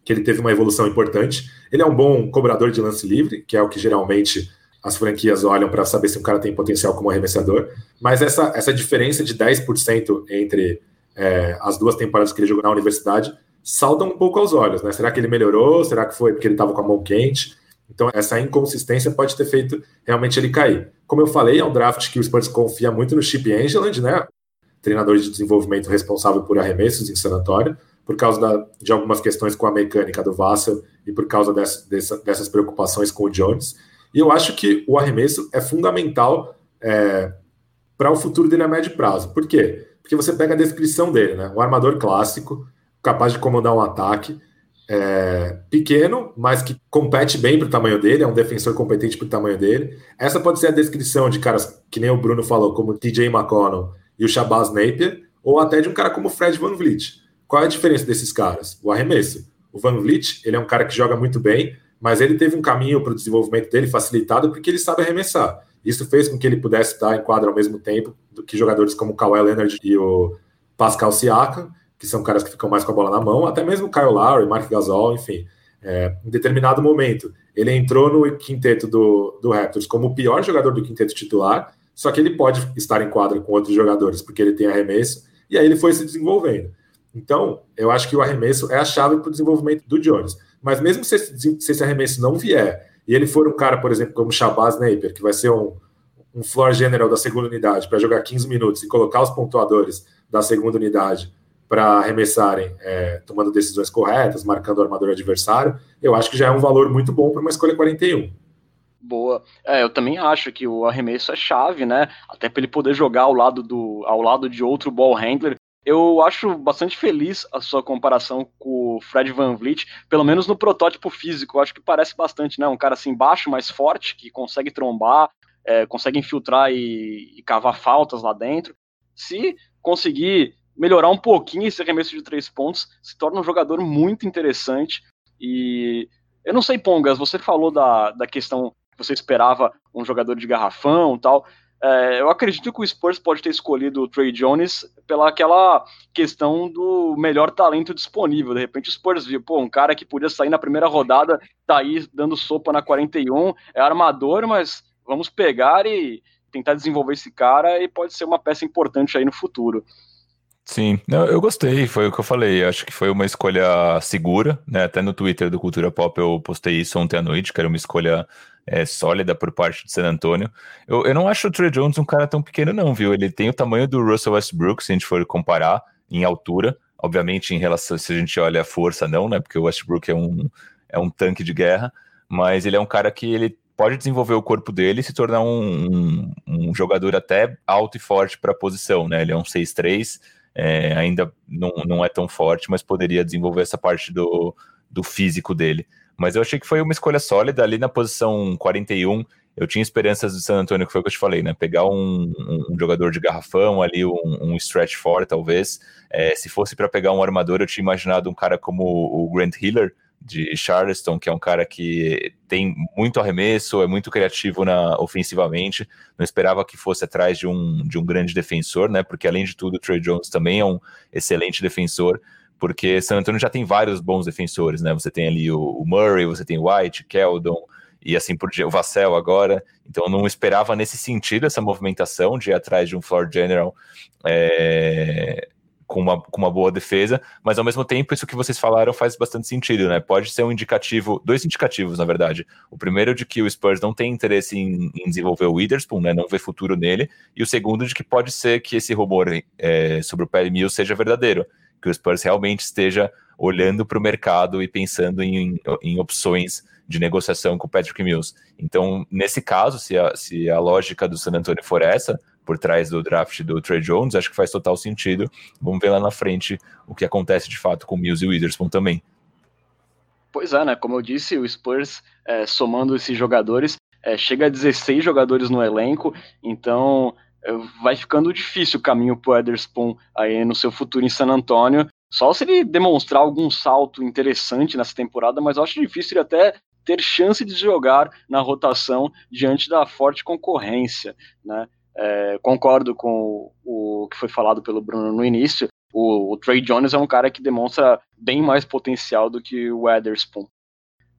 que ele teve uma evolução importante. Ele é um bom cobrador de lance livre, que é o que geralmente as franquias olham para saber se um cara tem potencial como arremessador. Mas essa, essa diferença de 10% entre é, as duas temporadas que ele jogou na universidade salta um pouco aos olhos, né? Será que ele melhorou? Será que foi porque ele estava com a mão quente? Então, essa inconsistência pode ter feito realmente ele cair. Como eu falei, é um draft que o Spurs confia muito no Chip Angeland, né? Treinador de desenvolvimento responsável por arremessos em San Antonio, por causa da, de algumas questões com a mecânica do Vassell e por causa dessa, dessa, dessas preocupações com o Jones. E eu acho que o arremesso é fundamental é, para o futuro dele a médio prazo. Por quê? Porque você pega a descrição dele, né? Um armador clássico, capaz de comandar um ataque, é, pequeno, mas que compete bem para o tamanho dele, é um defensor competente para o tamanho dele. Essa pode ser a descrição de caras que nem o Bruno falou, como TJ McConnell e o Shabazz Napier, ou até de um cara como Fred Van Vliet. Qual é a diferença desses caras? O arremesso. O Van Vliet, ele é um cara que joga muito bem, mas ele teve um caminho para o desenvolvimento dele facilitado porque ele sabe arremessar. Isso fez com que ele pudesse estar em quadra ao mesmo tempo que jogadores como o Kawhi Leonard e o Pascal Siakam, que são caras que ficam mais com a bola na mão, até mesmo o Kyle Lowry, Mark Gasol, enfim. É, em determinado momento, ele entrou no quinteto do, do Raptors como o pior jogador do quinteto titular, só que ele pode estar em quadra com outros jogadores, porque ele tem arremesso, e aí ele foi se desenvolvendo. Então, eu acho que o arremesso é a chave para o desenvolvimento do Jones. Mas mesmo se esse, se esse, arremesso não vier, e ele for um cara, por exemplo, como Shabazz Napier, que vai ser um, um floor general da segunda unidade, para jogar 15 minutos e colocar os pontuadores da segunda unidade para arremessarem, é, tomando decisões corretas, marcando o armador adversário, eu acho que já é um valor muito bom para uma escolha 41. Boa. É, eu também acho que o arremesso é chave, né? Até para ele poder jogar ao lado, do, ao lado de outro ball handler. Eu acho bastante feliz a sua comparação com o Fred Van Vliet, pelo menos no protótipo físico. Eu acho que parece bastante, né? Um cara assim baixo, mais forte, que consegue trombar, é, consegue infiltrar e, e cavar faltas lá dentro. Se conseguir melhorar um pouquinho esse arremesso de três pontos, se torna um jogador muito interessante. E eu não sei, Pongas, você falou da, da questão que você esperava um jogador de garrafão tal. É, eu acredito que o Spurs pode ter escolhido o Trey Jones pela aquela questão do melhor talento disponível. De repente o Spurs viu, pô, um cara que podia sair na primeira rodada, tá aí dando sopa na 41, é armador, mas vamos pegar e tentar desenvolver esse cara e pode ser uma peça importante aí no futuro. Sim, não, eu gostei, foi o que eu falei. Acho que foi uma escolha segura, né? Até no Twitter do Cultura Pop eu postei isso ontem à noite, que era uma escolha é, sólida por parte de San Antonio. Eu, eu não acho o Trey Jones um cara tão pequeno, não, viu? Ele tem o tamanho do Russell Westbrook, se a gente for comparar em altura. Obviamente, em relação, se a gente olha a força, não, né? Porque o Westbrook é um, é um tanque de guerra, mas ele é um cara que ele pode desenvolver o corpo dele e se tornar um, um, um jogador até alto e forte para a posição, né? Ele é um 6'3 é, ainda não, não é tão forte, mas poderia desenvolver essa parte do, do físico dele. Mas eu achei que foi uma escolha sólida ali na posição 41. Eu tinha esperanças do San Antonio, que foi o que eu te falei, né? Pegar um, um, jogador de garrafão ali, um, um stretch for, talvez. É, se fosse para pegar um armador, eu tinha imaginado um cara como o Grant Hiller, de Charleston, que é um cara que tem muito arremesso, é muito criativo na, ofensivamente. Não esperava que fosse atrás de um, de um grande defensor, né? Porque além de tudo, o Trey Jones também é um excelente defensor. Porque San Antonio já tem vários bons defensores, né? Você tem ali o, o Murray, você tem White, Keldon e assim por diante, o Vassell agora. Então não esperava nesse sentido essa movimentação de ir atrás de um floor general é, com uma, com uma boa defesa, mas ao mesmo tempo isso que vocês falaram faz bastante sentido, né? Pode ser um indicativo, dois indicativos, na verdade. O primeiro de que o Spurs não tem interesse em, em desenvolver o Witherspoon, né? Não vê futuro nele, e o segundo de que pode ser que esse rumor é, sobre o Perry Mills seja verdadeiro, que o Spurs realmente esteja olhando para o mercado e pensando em, em opções de negociação com o Patrick Mills. Então, nesse caso, se a, se a lógica do San Antonio for essa, por trás do draft do Trey Jones, acho que faz total sentido. Vamos ver lá na frente o que acontece de fato com Mills e Witherspoon também. Pois é, né? Como eu disse, o Spurs, é, somando esses jogadores, é, chega a 16 jogadores no elenco, então vai ficando difícil o caminho para o Witherspoon aí no seu futuro em San Antonio. Só se ele demonstrar algum salto interessante nessa temporada, mas eu acho difícil ele até ter chance de jogar na rotação diante da forte concorrência, né? É, concordo com o, o, que foi falado pelo Bruno no início. O, o, Trey Jones é um cara que demonstra bem mais potencial do que o Weatherspoon.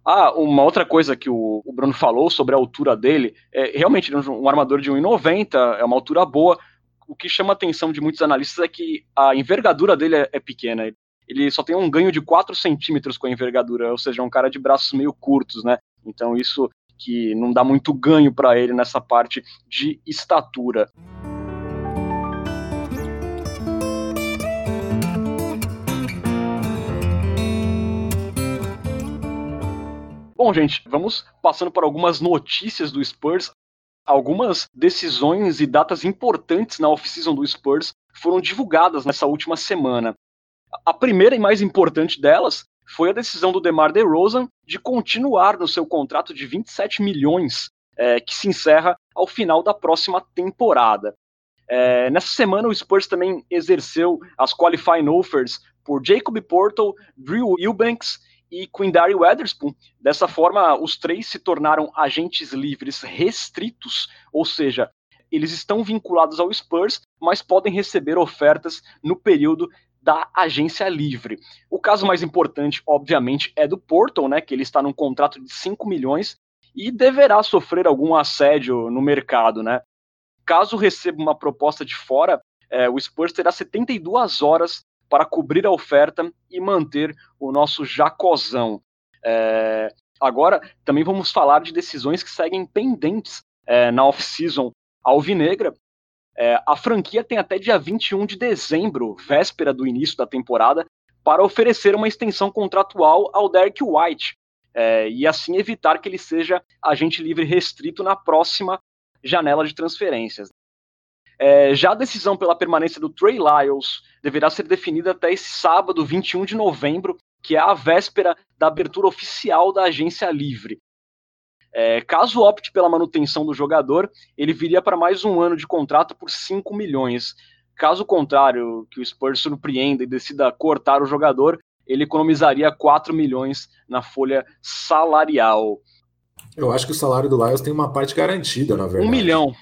Ah, uma outra coisa que o, Bruno falou sobre a altura dele, é realmente um armador de 1,90 é uma altura boa. O que chama a atenção de muitos analistas é que a envergadura dele é, é pequena. Ele só tem um ganho de 4 centímetros com a envergadura, ou seja, é um cara de braços meio curtos, né? Então isso que não dá muito ganho para ele nessa parte de estatura. Bom, gente, vamos passando por algumas notícias do Spurs. Algumas decisões e datas importantes na off-season do Spurs foram divulgadas nessa última semana. A primeira e mais importante delas foi a decisão do DeMar DeRozan de continuar no seu contrato de 27 milhões, é, que se encerra ao final da próxima temporada. É, nessa semana, o Spurs também exerceu as qualifying offers por Jacob Portal, Drew Eubanks e Quindary Weatherspoon. Dessa forma, os três se tornaram agentes livres restritos, ou seja, eles estão vinculados ao Spurs, mas podem receber ofertas no período da agência livre. O caso mais importante, obviamente, é do Portal, né, que ele está num contrato de 5 milhões e deverá sofrer algum assédio no mercado, né? Caso receba uma proposta de fora, é, o Spurs terá 72 horas para cobrir a oferta e manter o nosso Jacozão. É, agora, também vamos falar de decisões que seguem pendentes é, na off-season alvinegra, é, a franquia tem até dia 21 de dezembro, véspera do início da temporada, para oferecer uma extensão contratual ao Derek White é, e assim evitar que ele seja agente livre restrito na próxima janela de transferências. É, já a decisão pela permanência do Trey Lyles deverá ser definida até esse sábado, 21 de novembro, que é a véspera da abertura oficial da agência livre. É, caso opte pela manutenção do jogador, ele viria para mais um ano de contrato por 5 milhões. Caso contrário, que o Spurs surpreenda e decida cortar o jogador, ele economizaria 4 milhões na folha salarial. Eu acho que o salário do Lyles tem uma parte garantida, na verdade. Um milhão.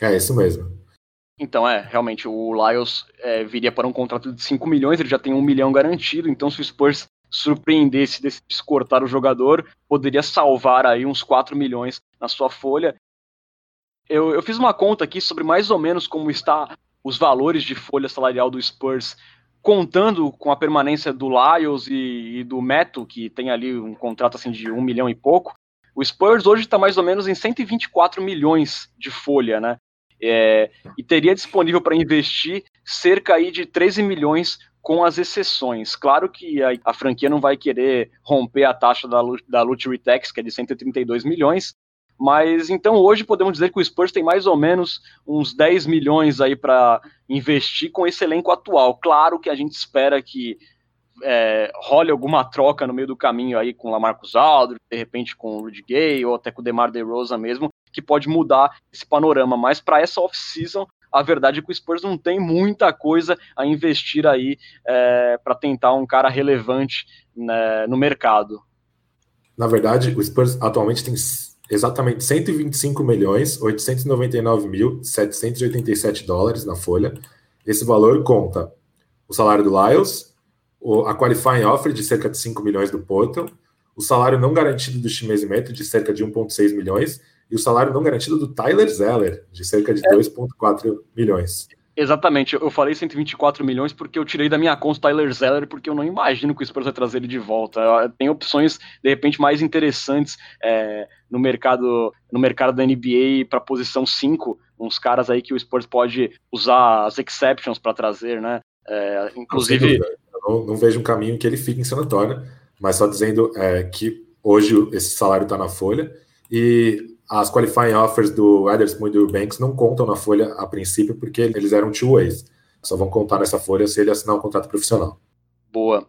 É, isso mesmo. Então, é, realmente, o Lyles é, viria para um contrato de 5 milhões, ele já tem um milhão garantido, então se o Spurs surpreendesse, decidisse cortar o jogador, poderia salvar aí uns 4 milhões na sua folha. Eu, eu fiz uma conta aqui sobre mais ou menos como está os valores de folha salarial do Spurs, contando com a permanência do Lyles e, e do Meto, que tem ali um contrato assim de um milhão e pouco. O Spurs hoje está mais ou menos em 124 milhões de folha, né? É, e teria disponível para investir cerca aí de 13 milhões com as exceções. Claro que a, a, franquia não vai querer romper a taxa da, da Luxury Tax, que é de 132 milhões, mas então hoje podemos dizer que o Spurs tem mais ou menos uns 10 milhões aí para investir com esse elenco atual. Claro que a gente espera que é, role alguma troca no meio do caminho aí com o Lamarcus Aldridge, de repente com o Rudy Gay ou até com o DeMar DeRozan mesmo, que pode mudar esse panorama. Mas para essa off-season a verdade é que o Spurs não tem muita coisa a investir aí é, para tentar um cara relevante né, no mercado. Na verdade, o Spurs atualmente tem exatamente 125 milhões 899 mil 787 dólares na folha. Esse valor conta o salário do Lyles, a qualifying offer de cerca de 5 milhões do Porto, o salário não garantido do Chimezimetro de cerca de 1,6 milhões e o salário não garantido do Tyler Zeller, de cerca de é. 2,4 milhões. Exatamente, eu falei 124 milhões porque eu tirei da minha conta o Tyler Zeller, porque eu não imagino que o Spurs vai trazer ele de volta. Tem opções, de repente, mais interessantes é, no mercado no mercado da NBA para posição 5, uns caras aí que o Spurs pode usar as exceptions para trazer, né? É, inclusive. Não, não, vejo um caminho que ele fique em San Antonio, mas só dizendo é, que hoje esse salário está na folha e as qualifying offers do Ederson e do Banks não contam na folha a princípio, porque eles eram two ways. Só vão contar nessa folha se ele assinar um contrato profissional. Boa.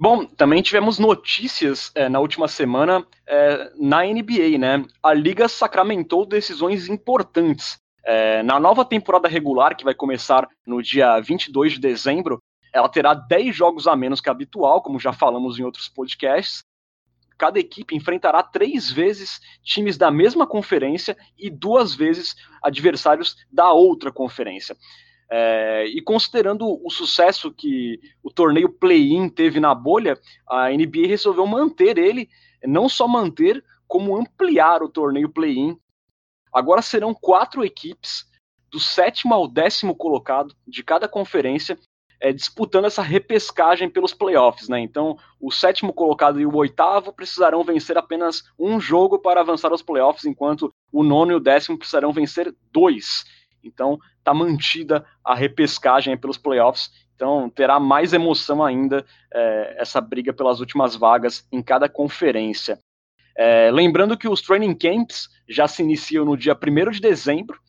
Bom, também tivemos notícias é, na última semana é, na NBA, né? A liga sacramentou decisões importantes. É, na nova temporada regular, que vai começar no dia 22 de dezembro, ela terá 10 jogos a menos que a habitual, como já falamos em outros podcasts, cada equipe enfrentará três vezes times da mesma conferência e duas vezes adversários da outra conferência. É, e considerando o sucesso que o torneio play-in teve na bolha, a NBA resolveu manter ele, não só manter, como ampliar o torneio play-in. Agora serão quatro equipes, do sétimo ao décimo colocado de cada conferência, é, disputando essa repescagem pelos playoffs, né? Então, o sétimo colocado e o oitavo precisarão vencer apenas um jogo para avançar aos playoffs, enquanto o nono e o décimo precisarão vencer dois. Então, está mantida a repescagem pelos playoffs. Então, terá mais emoção ainda é, essa briga pelas últimas vagas em cada conferência. É, lembrando que os training camps já se iniciam no dia 1 de dezembro,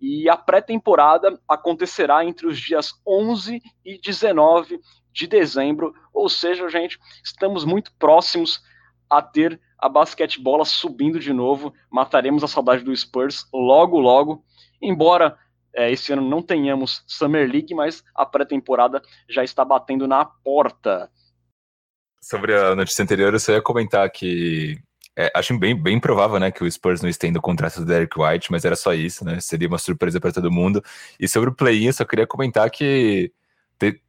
e a pré-temporada acontecerá entre os dias 11 e 19 de dezembro, ou seja, gente, estamos muito próximos a ter a basquetebola subindo de novo. Mataremos a saudade do Spurs logo, logo. Embora é, esse ano não tenhamos Summer League, mas a pré-temporada já está batendo na porta. Sobre a notícia anterior, eu só ia comentar que é, acho bem, bem provável, né, que o Spurs não estenda o contrato do Derek White, mas era só isso, né? Seria uma surpresa para todo mundo. E sobre o play-in, só queria comentar que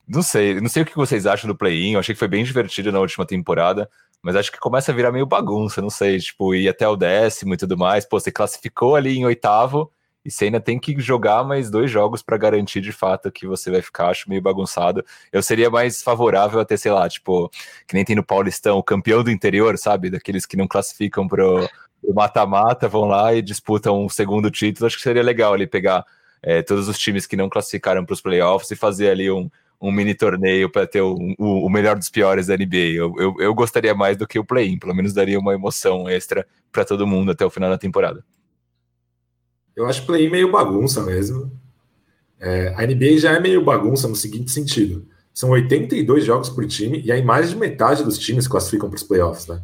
não sei, não sei o que vocês acham do play-in. Eu achei que foi bem divertido na última temporada, mas acho que começa a virar meio bagunça, não sei, tipo, ir até o décimo e tudo mais. Pô, você classificou ali em oitavo, e você ainda tem que jogar mais dois jogos para garantir de fato que você vai ficar, acho meio bagunçado. Eu seria mais favorável a ter, sei lá, tipo, que nem tem no Paulistão, o campeão do interior, sabe? Daqueles que não classificam pro mata-mata, vão lá e disputam um segundo título. Acho que seria legal ali pegar é, todos os times que não classificaram para os playoffs e fazer ali um, um mini torneio para ter o, o, o, melhor dos piores da NBA. Eu, eu, eu gostaria mais do que o play-in, pelo menos daria uma emoção extra para todo mundo até o final da temporada. Eu acho play meio bagunça mesmo. É, a NBA já é meio bagunça no seguinte sentido: são 82 jogos por time e aí mais de metade dos times classificam para os playoffs, né?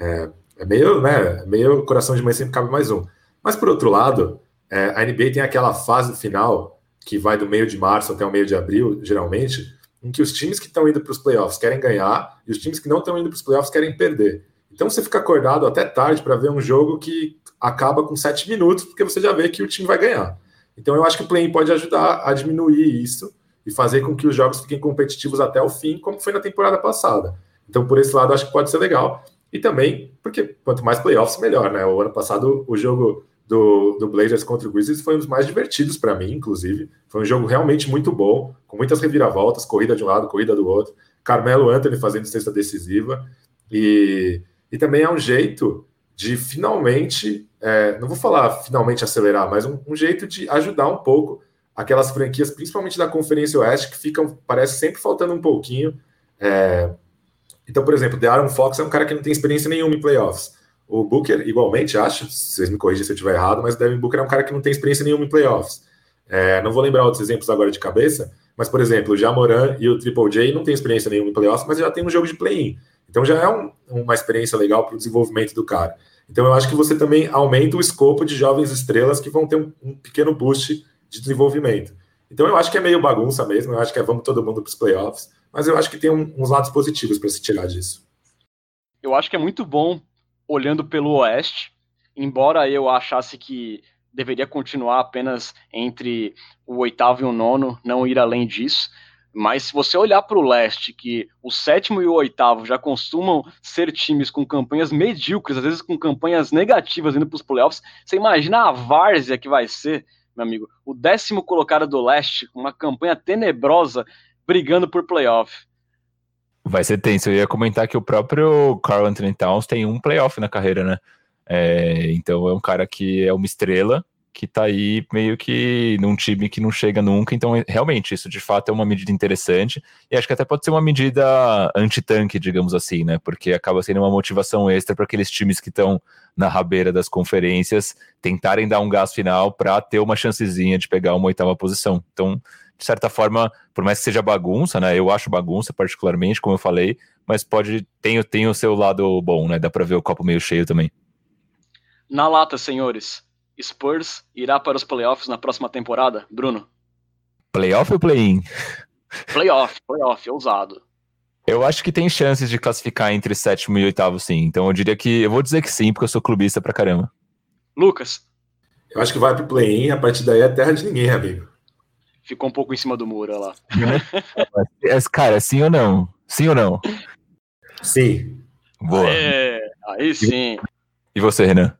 É, é, meio, né? Meio coração de mãe sempre cabe mais um. Mas por outro lado, é, a NBA tem aquela fase final que vai do meio de março até o meio de abril, geralmente, em que os times que estão indo para os playoffs querem ganhar e os times que não estão indo para os playoffs querem perder. Então você fica acordado até tarde para ver um jogo que acaba com sete minutos, porque você já vê que o time vai ganhar. Então eu acho que o play-in pode ajudar a diminuir isso e fazer com que os jogos fiquem competitivos até o fim, como foi na temporada passada. Então, por esse lado, acho que pode ser legal. E também, porque quanto mais playoffs, melhor, né? O ano passado, o jogo do, do Blazers contra o Grizzlies foi um dos mais divertidos para mim, inclusive. Foi um jogo realmente muito bom, com muitas reviravoltas, corrida de um lado, corrida do outro. Carmelo Anthony fazendo cesta decisiva. E, e também é um jeito de finalmente, é, não vou falar finalmente acelerar, mas um, um, jeito de ajudar um pouco aquelas franquias, principalmente da Conferência Oeste, que ficam, parece sempre faltando um pouquinho. É, então, por exemplo, The Aaron Fox é um cara que não tem experiência nenhuma em playoffs. O Booker, igualmente, acho, vocês me corrigem se eu estiver errado, mas o Devin Booker é um cara que não tem experiência nenhuma em playoffs. É, não vou lembrar outros exemplos agora de cabeça, mas, por exemplo, o Jamoran e o Triple J não têm experiência nenhuma em playoffs, mas já tem um jogo de play-in. Então já é um, uma experiência legal para o desenvolvimento do cara. Então eu acho que você também aumenta o escopo de jovens estrelas que vão ter um, um pequeno boost de desenvolvimento. Então eu acho que é meio bagunça mesmo, eu acho que é vamos todo mundo para os playoffs, mas eu acho que tem um, uns lados positivos para se tirar disso. Eu acho que é muito bom olhando pelo Oeste, embora eu achasse que deveria continuar apenas entre o oitavo e o nono, não ir além disso. Mas se você olhar para o leste, que o sétimo e o oitavo já costumam ser times com campanhas medíocres, às vezes com campanhas negativas indo para os playoffs, você imagina a várzea que vai ser meu amigo. O décimo colocado do leste, com uma campanha tenebrosa, brigando por playoff. Vai ser tenso. Eu ia comentar que o próprio Carl Anthony Towns tem um playoff na carreira, né? É, então é um cara que é uma estrela, que tá aí meio que num time que não chega nunca. Então, realmente, isso de fato é uma medida interessante. E acho que até pode ser uma medida anti-tanque, digamos assim, né? Porque acaba sendo uma motivação extra para aqueles times que estão na rabeira das conferências tentarem dar um gás final para ter uma chancezinha de pegar uma oitava posição. Então, de certa forma, por mais que seja bagunça, né? Eu acho bagunça, particularmente, como eu falei, mas pode tem, tem o seu lado bom, né? Dá para ver o copo meio cheio também. Na lata, senhores. Spurs irá para os playoffs na próxima temporada, Bruno? Playoff ou play-in? Playoff, playoff, ousado. Eu acho que tem chances de classificar entre sétimo e oitavo, sim. Então eu diria que. Eu vou dizer que sim, porque eu sou clubista pra caramba. Lucas. Eu acho que vai pro play-in, a partir daí é terra de ninguém, amigo. Ficou um pouco em cima do muro, olha lá. Cara, sim ou não? Sim ou não? Sim. Boa. É, aí sim. E você, Renan?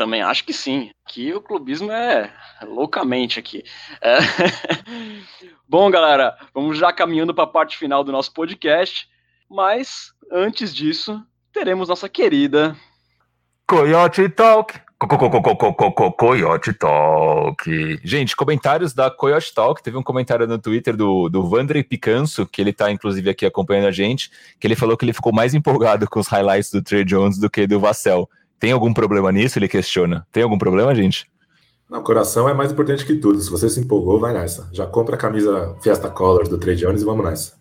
Também acho que sim. Que o clubismo é loucamente aqui. É... Bom, galera, vamos já caminhando para a parte final do nosso podcast. Mas antes disso, teremos nossa querida Coyote Talk. Coyote Talk. Gente, comentários da Coyote Talk. Teve um comentário no Twitter do, do Vandrey Picanso, que ele tá inclusive aqui acompanhando a gente, que ele falou que ele ficou mais empolgado com os highlights do Trey Jones do que do Vassell. Tem algum problema nisso? Ele questiona. Tem algum problema, gente? Não, coração é mais importante que tudo. Se você se empolgou, vai nessa. Já compra a camisa Fiesta Colors do Trey Jones e vamos nessa.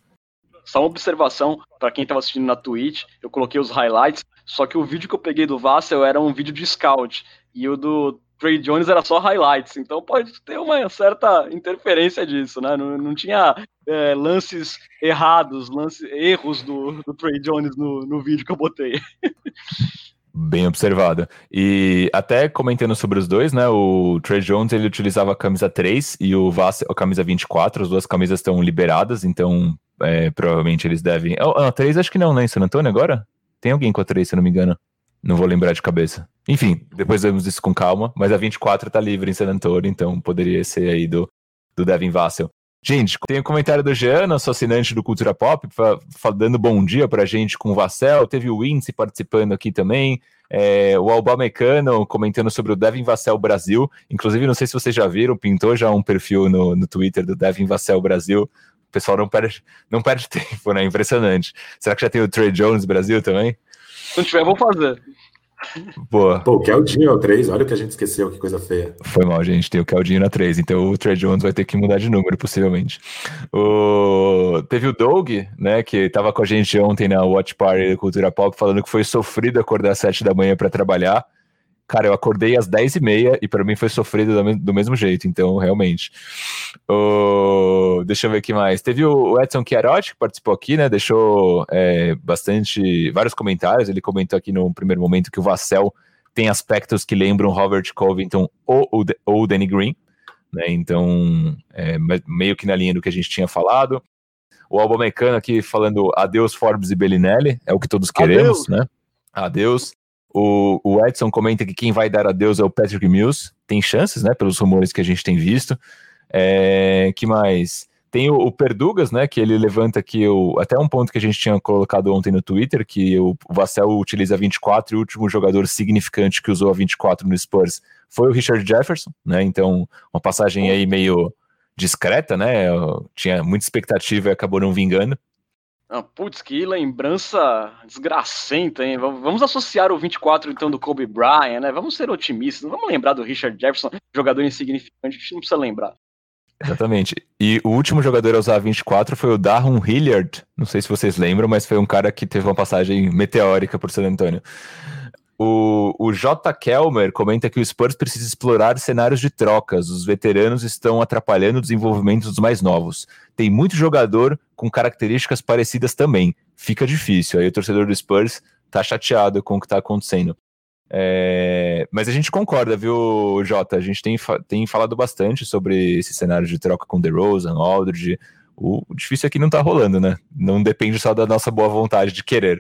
Só uma observação para quem estava assistindo na Twitch, eu coloquei os highlights, só que o vídeo que eu peguei do Vassel era um vídeo de scout e o do Trey Jones era só highlights, então pode ter uma certa interferência disso, né? Não, não tinha é, lances errados, lances, erros do, do Trey Jones no, no vídeo que eu botei. Bem observado. E até comentando sobre os dois, né? O Trey Jones ele utilizava a camisa 3 e o Vass a camisa 24. As duas camisas estão liberadas, então é, provavelmente eles devem. Oh, a 3 acho que não, né? Em San Antônio agora? Tem alguém com a 3, se eu não me engano. Não vou lembrar de cabeça. Enfim, depois vemos isso com calma. Mas a 24 tá livre em San Antônio, então poderia ser aí do, do Devin Vassell. Gente, tem um comentário do Jean, nosso assinante do Cultura Pop, dando bom dia pra gente com o Vassell. Teve o Wince participando aqui também. É, o Alba Mecano comentando sobre o Devin Vassell Brasil. Inclusive, não sei se vocês já viram, pintou já um perfil no, no Twitter do Devin Vassell Brasil. O pessoal não perde, não perde tempo, né? Impressionante. Será que já tem o Trey Jones Brasil também? Se não tiver, vou fazer. Boa. Pô, o Keldinho é o 3, olha o que a gente esqueceu, que coisa feia. Foi mal, gente. Tem o Keldinho na 3, então o Trey Jones vai ter que mudar de número, possivelmente. O... Teve o Doug, né, que tava com a gente ontem na Watch Party da Cultura Pop, falando que foi sofrido acordar às 7 da manhã para trabalhar. Cara, eu acordei às 10 e meia e para mim foi sofrido do mesmo jeito, então realmente. O... Deixa eu ver aqui mais. Teve o Edson Chiarotti que participou aqui, né? Deixou é, bastante, vários comentários. Ele comentou aqui no primeiro momento que o Vassell tem aspectos que lembram Robert Covington ou, ou, o Danny Green, né? Então, é, meio que na linha do que a gente tinha falado. O Alba Mecano aqui falando adeus Forbes e Bellinelli, é o que todos queremos, adeus. né? Adeus. O, o Edson comenta que quem vai dar adeus é o Patrick Mills. Tem chances, né? Pelos rumores que a gente tem visto. É, que mais? Tem o, o, Perdugas, né? Que ele levanta aqui o, até um ponto que a gente tinha colocado ontem no Twitter, que o, o Vassell utiliza 24 e o último jogador significante que usou a 24 no Spurs foi o Richard Jefferson, né? Então, uma passagem aí meio discreta, né? Tinha muita expectativa e acabou não vingando. Ah, putz, que lembrança desgracenta, hein? Vamos associar o 24 então do Kobe Bryant, né? Vamos ser otimistas, não vamos lembrar do Richard Jefferson, jogador insignificante, a gente não precisa lembrar. Exatamente. E o último jogador a usar 24 foi o Darren Hilliard. Não sei se vocês lembram, mas foi um cara que teve uma passagem meteórica por San Antonio. O, o J. Kelmer comenta que o Spurs precisa explorar cenários de trocas. Os veteranos estão atrapalhando o desenvolvimento dos mais novos. Tem muito jogador com características parecidas também. Fica difícil. Aí o torcedor do Spurs tá chateado com o que tá acontecendo. É... Mas a gente concorda, viu, Jota? A gente tem, tem falado bastante sobre esse cenário de troca com DeRozan, Aldridge. O difícil é que não tá rolando, né? Não depende só da nossa boa vontade de querer.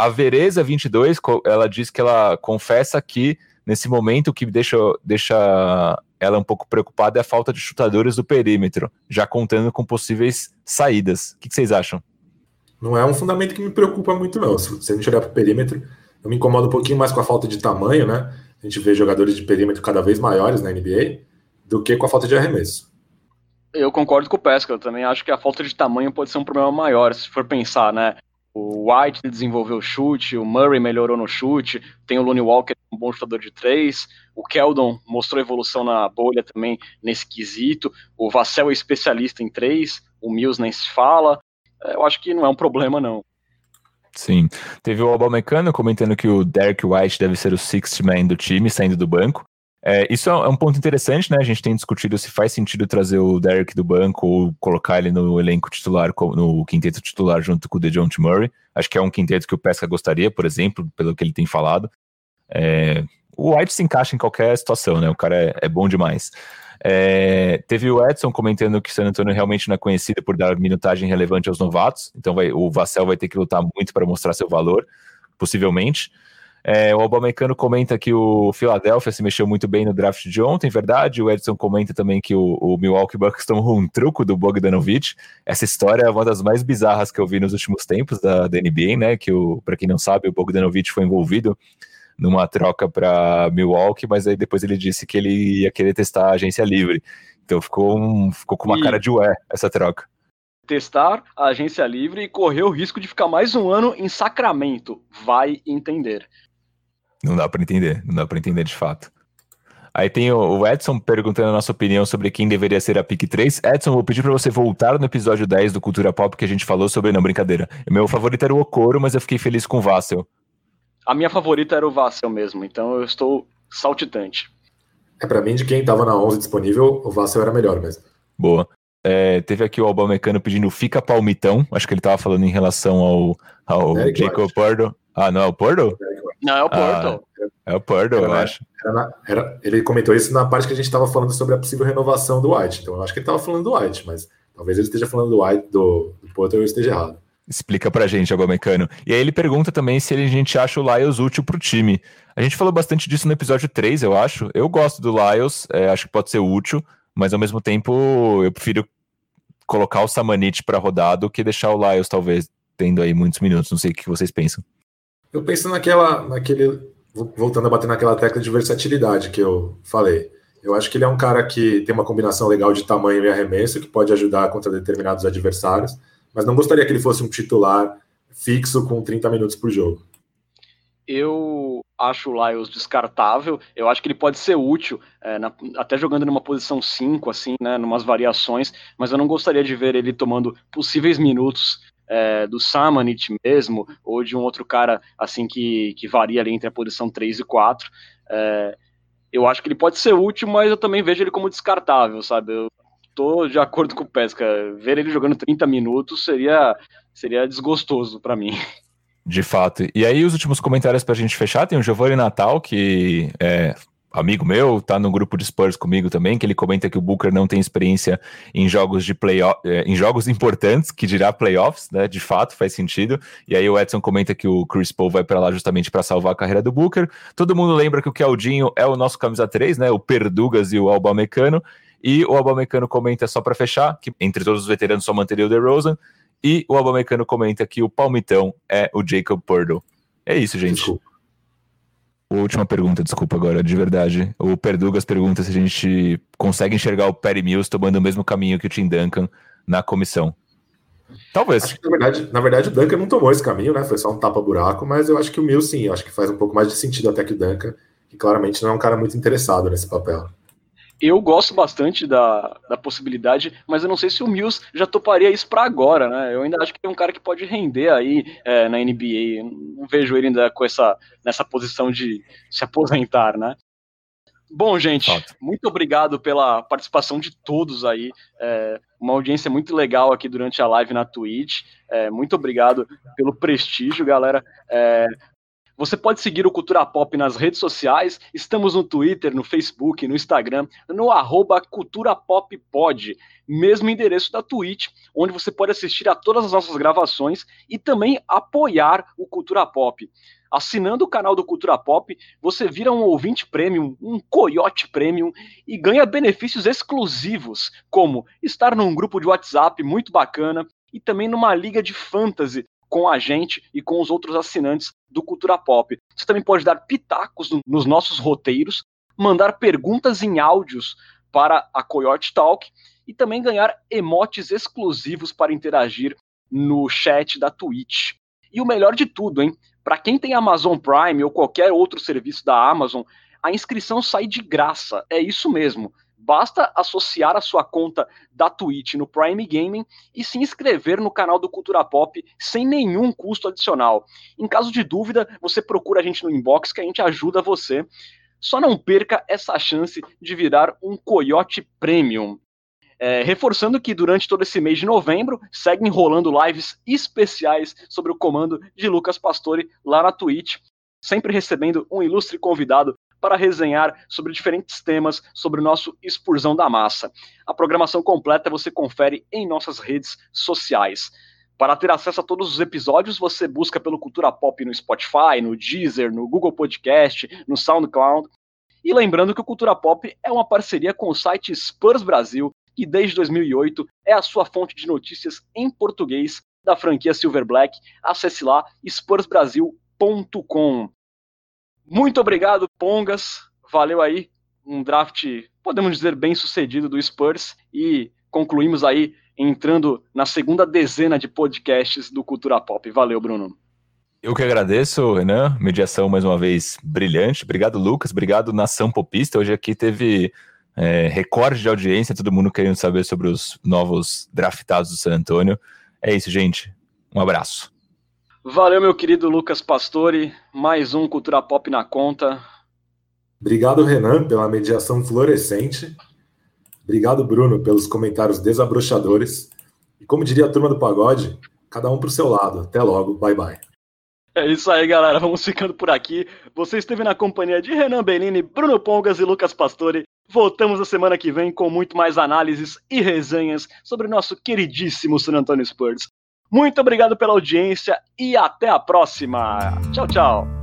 A Vereza 22, ela diz que ela confessa que nesse momento o que deixa, deixa ela um pouco preocupada é a falta de chutadores do perímetro, já contando com possíveis saídas. O que, que vocês acham? Não é um fundamento que me preocupa muito, não. Se a gente olhar para o perímetro, eu me incomodo um pouquinho mais com a falta de tamanho, né? A gente vê jogadores de perímetro cada vez maiores na NBA do que com a falta de arremesso. Eu concordo com o Pesca, eu também acho que a falta de tamanho pode ser um problema maior, se for pensar, né? O White desenvolveu o chute, o Murray melhorou no chute, tem o Looney Walker, um bom chutador de três, o Keldon mostrou evolução na bolha também nesse quesito, o Vassell é especialista em três, o Mills nem se fala, é, eu acho que não é um problema não. Sim, teve o Obamecano comentando que o Derek White deve ser o sixth man do time, saindo do banco, é, isso é um ponto interessante, né? A gente tem discutido se faz sentido trazer o Derek do banco ou colocar ele no elenco titular, no quinteto titular junto com o DeJounte Murray. Acho que é um quinteto que o Pesca gostaria, por exemplo, pelo que ele tem falado. É, o White se encaixa em qualquer situação, né? O cara é, é bom demais. É, teve o Edson comentando que o San Antonio realmente não é conhecido por dar minutagem relevante aos novatos, então vai, o Vassell vai ter que lutar muito para mostrar seu valor, possivelmente. É, o Obamecano comenta que o Philadelphia se mexeu muito bem no draft de ontem, verdade. O Edson comenta também que o, o Milwaukee Bucks tomou um truco do Bogdanovich. Essa história é uma das mais bizarras que eu vi nos últimos tempos da, da NBA, né? Que, para quem não sabe, o Bogdanovich foi envolvido numa troca para Milwaukee, mas aí depois ele disse que ele ia querer testar a agência livre. Então ficou, um, ficou com uma e... cara de ué essa troca testar a agência livre e correr o risco de ficar mais um ano em Sacramento. Vai entender. Não dá para entender, não dá para entender de fato. Aí tem o Edson perguntando a nossa opinião sobre quem deveria ser a pick 3. Edson, vou pedir para você voltar no episódio 10 do Cultura Pop que a gente falou sobre. Não, brincadeira. Meu favorito era o Okoro, mas eu fiquei feliz com o Vassel. A minha favorita era o Vassel mesmo, então eu estou saltitante. É, para mim, de quem estava na 11 disponível, o Vassel era melhor mesmo. Boa. É, teve aqui o Albamecano pedindo fica palmitão. Acho que ele estava falando em relação ao, ao Jacob Pardo. Ah, não é o Porto? Não, é o Porto. Ah, é o Porto, eu acho. Era na, era, ele comentou isso na parte que a gente estava falando sobre a possível renovação do White. Então eu acho que ele estava falando do White, mas talvez ele esteja falando do White, do, do Porto, eu esteja errado. Explica pra gente, Agomecano. E aí ele pergunta também se a gente acha o Lyles útil pro time. A gente falou bastante disso no episódio 3, eu acho. Eu gosto do Lyles, é, acho que pode ser útil, mas ao mesmo tempo eu prefiro colocar o Samanit para rodar do que deixar o Lyles, talvez, tendo aí muitos minutos. Não sei o que vocês pensam. Eu penso naquela, naquele, voltando a bater naquela tecla de versatilidade que eu falei. Eu acho que ele é um cara que tem uma combinação legal de tamanho e arremesso, que pode ajudar contra determinados adversários, mas não gostaria que ele fosse um titular fixo com 30 minutos por jogo. Eu acho o Lyles descartável. Eu acho que ele pode ser útil, é, na, até jogando numa posição 5, assim, né, numas variações, mas eu não gostaria de ver ele tomando possíveis minutos é, do Samanit mesmo, ou de um outro cara assim que, que varia ali entre a posição 3 e 4. É, eu acho que ele pode ser útil, mas eu também vejo ele como descartável, sabe? Eu tô de acordo com o Pesca. Ver ele jogando 30 minutos seria, seria desgostoso para mim. De fato. E aí, os últimos comentários para a gente fechar, tem o Giovanni Natal, que é, amigo meu, tá no grupo de Spurs comigo também, que ele comenta que o Booker não tem experiência em jogos de playoff, eh, em jogos importantes, que dirá playoffs, né? De fato, faz sentido. E aí o Edson comenta que o Chris Paul vai para lá justamente para salvar a carreira do Booker. Todo mundo lembra que o Keldinho é o nosso camisa 3, né? O Perdugas e o Alba Mecano. E o Alba Mecano comenta só para fechar que entre todos os veteranos só manteria o DeRozan. E o Alba Mecano comenta que o palmitão é o Jacob Purdo. É isso, gente. Desculpa. Última pergunta, desculpa agora, de verdade. O Perdugas pergunta se a gente consegue enxergar o Perry Mills tomando o mesmo caminho que o Tim Duncan na comissão. Talvez. Que, na, verdade, na verdade, o Duncan não tomou esse caminho, né? Foi só um tapa-buraco, mas eu acho que o Mills sim, eu acho que faz um pouco mais de sentido até que o Duncan, que claramente não é um cara muito interessado nesse papel eu gosto bastante da, da possibilidade, mas eu não sei se o Mills já toparia isso para agora, né? Eu ainda acho que é um cara que pode render aí é, na NBA. Não vejo ele ainda com essa nessa posição de se aposentar, né? Bom, gente, muito obrigado pela participação de todos aí. É, uma audiência muito legal aqui durante a live na Twitch. É, muito obrigado pelo prestígio, galera. É, você pode seguir o Cultura Pop nas redes sociais. Estamos no Twitter, no Facebook, no Instagram, no arroba Cultura Pop Pod, mesmo endereço da Twitch, onde você pode assistir a todas as nossas gravações e também apoiar o Cultura Pop. Assinando o canal do Cultura Pop, você vira um ouvinte premium, um coiote premium e ganha benefícios exclusivos, como estar num grupo de WhatsApp muito bacana e também numa liga de fantasy com a gente e com os outros assinantes do Cultura Pop. Você também pode dar pitacos nos nossos roteiros, mandar perguntas em áudios para a Coyote Talk e também ganhar emotes exclusivos para interagir no chat da Twitch. E o melhor de tudo, hein? Para quem tem Amazon Prime ou qualquer outro serviço da Amazon, a inscrição sai de graça. É isso mesmo. Basta associar a sua conta da Twitch no Prime Gaming e se inscrever no canal do Cultura Pop sem nenhum custo adicional. Em caso de dúvida, você procura a gente no inbox que a gente ajuda você. Só não perca essa chance de virar um Coyote Premium. É, reforçando que durante todo esse mês de novembro seguem rolando lives especiais sobre o comando de Lucas Pastore lá na Twitch, sempre recebendo um ilustre convidado para resenhar sobre diferentes temas sobre o nosso Expursão da Massa. A programação completa você confere em nossas redes sociais. Para ter acesso a todos os episódios, você busca pelo Cultura Pop no Spotify, no Deezer, no Google Podcast, no SoundCloud. E lembrando que o Cultura Pop é uma parceria com o site Spurs Brasil, que desde 2008 é a sua fonte de notícias em português da franquia Silver Black. Acesse lá spursbrasil.com. Muito obrigado, Pongas. Valeu aí. Um draft, podemos dizer, bem sucedido do Spurs. E concluímos aí entrando na segunda dezena de podcasts do Cultura Pop. Valeu, Bruno. Eu que agradeço, Renan. Mediação mais uma vez brilhante. Obrigado, Lucas. Obrigado, Nação Popista. Hoje aqui teve é, recorde de audiência, todo mundo querendo saber sobre os novos draftados do San Antônio. É isso, gente. Um abraço. Valeu, meu querido Lucas Pastore. Mais um Cultura Pop na conta. Obrigado, Renan, pela mediação fluorescente. Obrigado, Bruno, pelos comentários desabrochadores. E como diria a turma do pagode, cada um para o seu lado. Até logo. Bye, bye. É isso aí, galera. Vamos ficando por aqui. Você esteve na companhia de Renan Bellini, Bruno Pongas e Lucas Pastore. Voltamos na semana que vem com muito mais análises e resenhas sobre o nosso queridíssimo San Antonio Spurs. Muito obrigado pela audiência e até a próxima. Tchau, tchau.